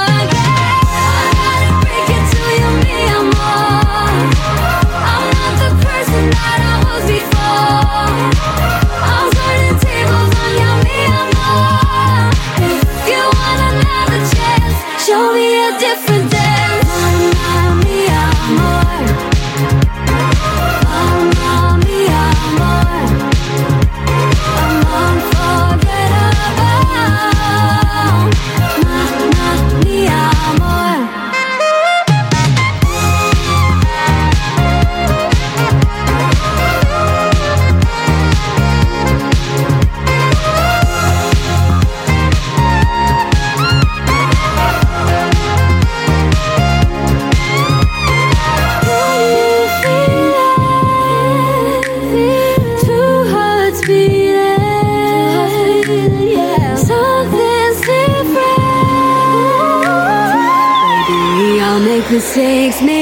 I'll make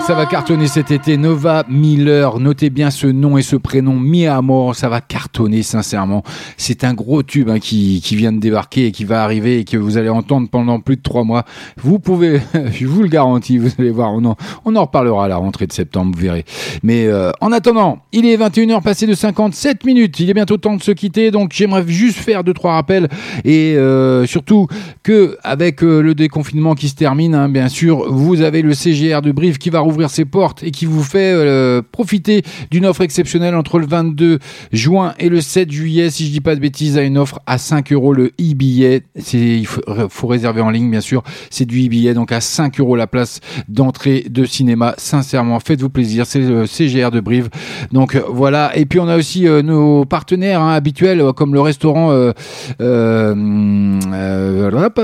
ça va cartonner cet été. Nova Miller, notez bien ce nom et ce prénom, Mi Amor, ça va cartonner sincèrement. C'est un gros tube hein, qui, qui vient de débarquer et qui va arriver et que vous allez entendre pendant plus de trois mois. Vous pouvez, *laughs* je vous le garantis, vous allez voir, on en, on en reparlera à la rentrée de septembre, vous verrez. Mais euh, en attendant, il est 21h passé de 57 minutes. Il est bientôt temps de se quitter, donc j'aimerais juste faire deux trois rappels et euh, surtout que avec euh, le déconfinement qui se termine, hein, bien sûr, vous avez le CGR de Brive qui va rouvrir ses portes et qui vous fait euh, profiter d'une offre exceptionnelle entre le 22 juin et le 7 juillet, si je dis pas de bêtises, à une offre à 5 euros le e-billet. Il faut, réserver en ligne, bien sûr. C'est du e-billet, donc à 5 euros la place d'entrée de cinéma. Sincèrement, faites-vous plaisir. C'est le CGR de Brive. Donc euh, voilà. Et puis on a aussi euh, nos partenaires hein, habituels, comme le restaurant euh,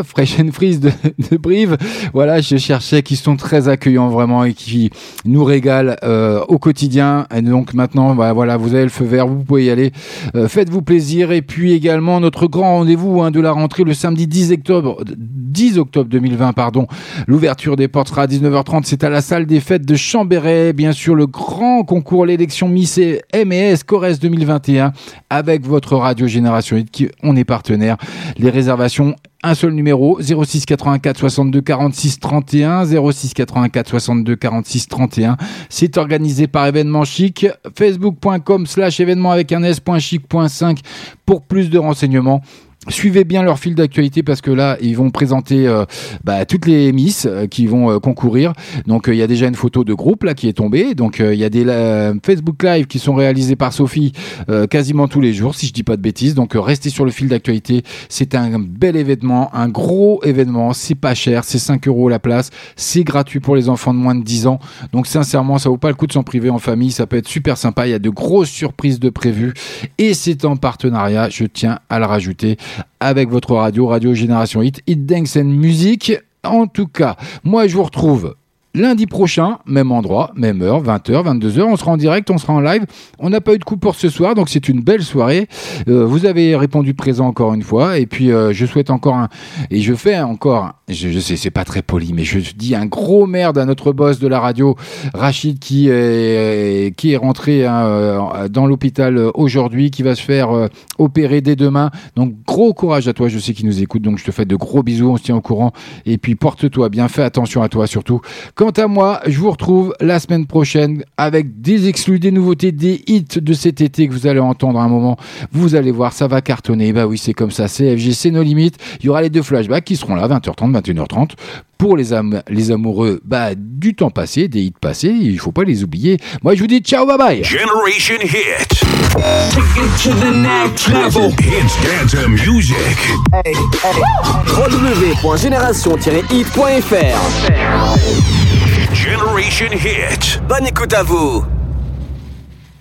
Fresh and Freeze de, de Brive. Voilà, je cherchais qui sont très accueillants vraiment et qui nous régalent euh, au quotidien. Et donc maintenant, bah, voilà, vous avez le feu vert, vous pouvez y aller. Euh, Faites-vous plaisir. Et puis également notre grand rendez-vous hein, de la rentrée le samedi 10 octobre, 10 octobre 2020, pardon. L'ouverture des portes sera à 19h30. C'est à la salle des fêtes de Chambéret. Bien sûr, le grand concours, l'élection Miss et M&S Corrèze 2021 avec votre radio Génération Hit qui on est partenaire. Les réservations un seul numéro 06 84 62 46 31 06 84 62 46 31 c'est organisé par événement chic facebook.com slash événement avec un s.chic.5 pour plus de renseignements Suivez bien leur fil d'actualité parce que là, ils vont présenter euh, bah, toutes les Miss euh, qui vont euh, concourir. Donc, il y a déjà une photo de groupe là qui est tombée. Donc, il y a des Facebook Live qui sont réalisés par Sophie quasiment tous les jours, si je dis pas de bêtises. Donc, restez sur le fil d'actualité. C'est un bel événement, un gros événement. C'est pas cher, c'est 5 euros la place. C'est gratuit pour les enfants de moins de 10 ans. Donc, sincèrement, ça vaut pas le coup de s'en priver en famille. Ça peut être super sympa. Il y a de grosses surprises de prévues et c'est en partenariat. Je tiens à le rajouter avec votre radio, Radio Génération Hit, Hit Dance and Music. En tout cas, moi je vous retrouve lundi prochain, même endroit, même heure, 20h, 22h. On sera en direct, on sera en live. On n'a pas eu de coup pour ce soir, donc c'est une belle soirée. Euh, vous avez répondu présent encore une fois. Et puis, euh, je souhaite encore un. Et je fais encore. Je, sais, c'est pas très poli, mais je dis un gros merde à notre boss de la radio, Rachid, qui est, qui est rentré hein, euh, dans l'hôpital aujourd'hui, qui va se faire opérer dès demain. Donc, gros courage à toi. Je sais qu'il nous écoute, donc je te fais de gros bisous. On se tient au courant. Et puis, porte-toi bien. Fais attention à toi surtout. Quant à moi, je vous retrouve la semaine prochaine avec des exclus, des nouveautés, des hits de cet été que vous allez entendre à un moment. Vous allez voir, ça va cartonner. Bah oui, c'est comme ça. CFG, c'est nos limites. Il y aura les deux flashbacks qui seront là, 20h30, 21h30. Pour les, am- les amoureux bah, du temps passé, des hits passés, il faut pas les oublier. Moi, je vous dis ciao, bye bye.
Generation Hit. Take it to the next level. Hits dance music.
www.génération-hit.fr
Generation Hit.
Bonne écoute à vous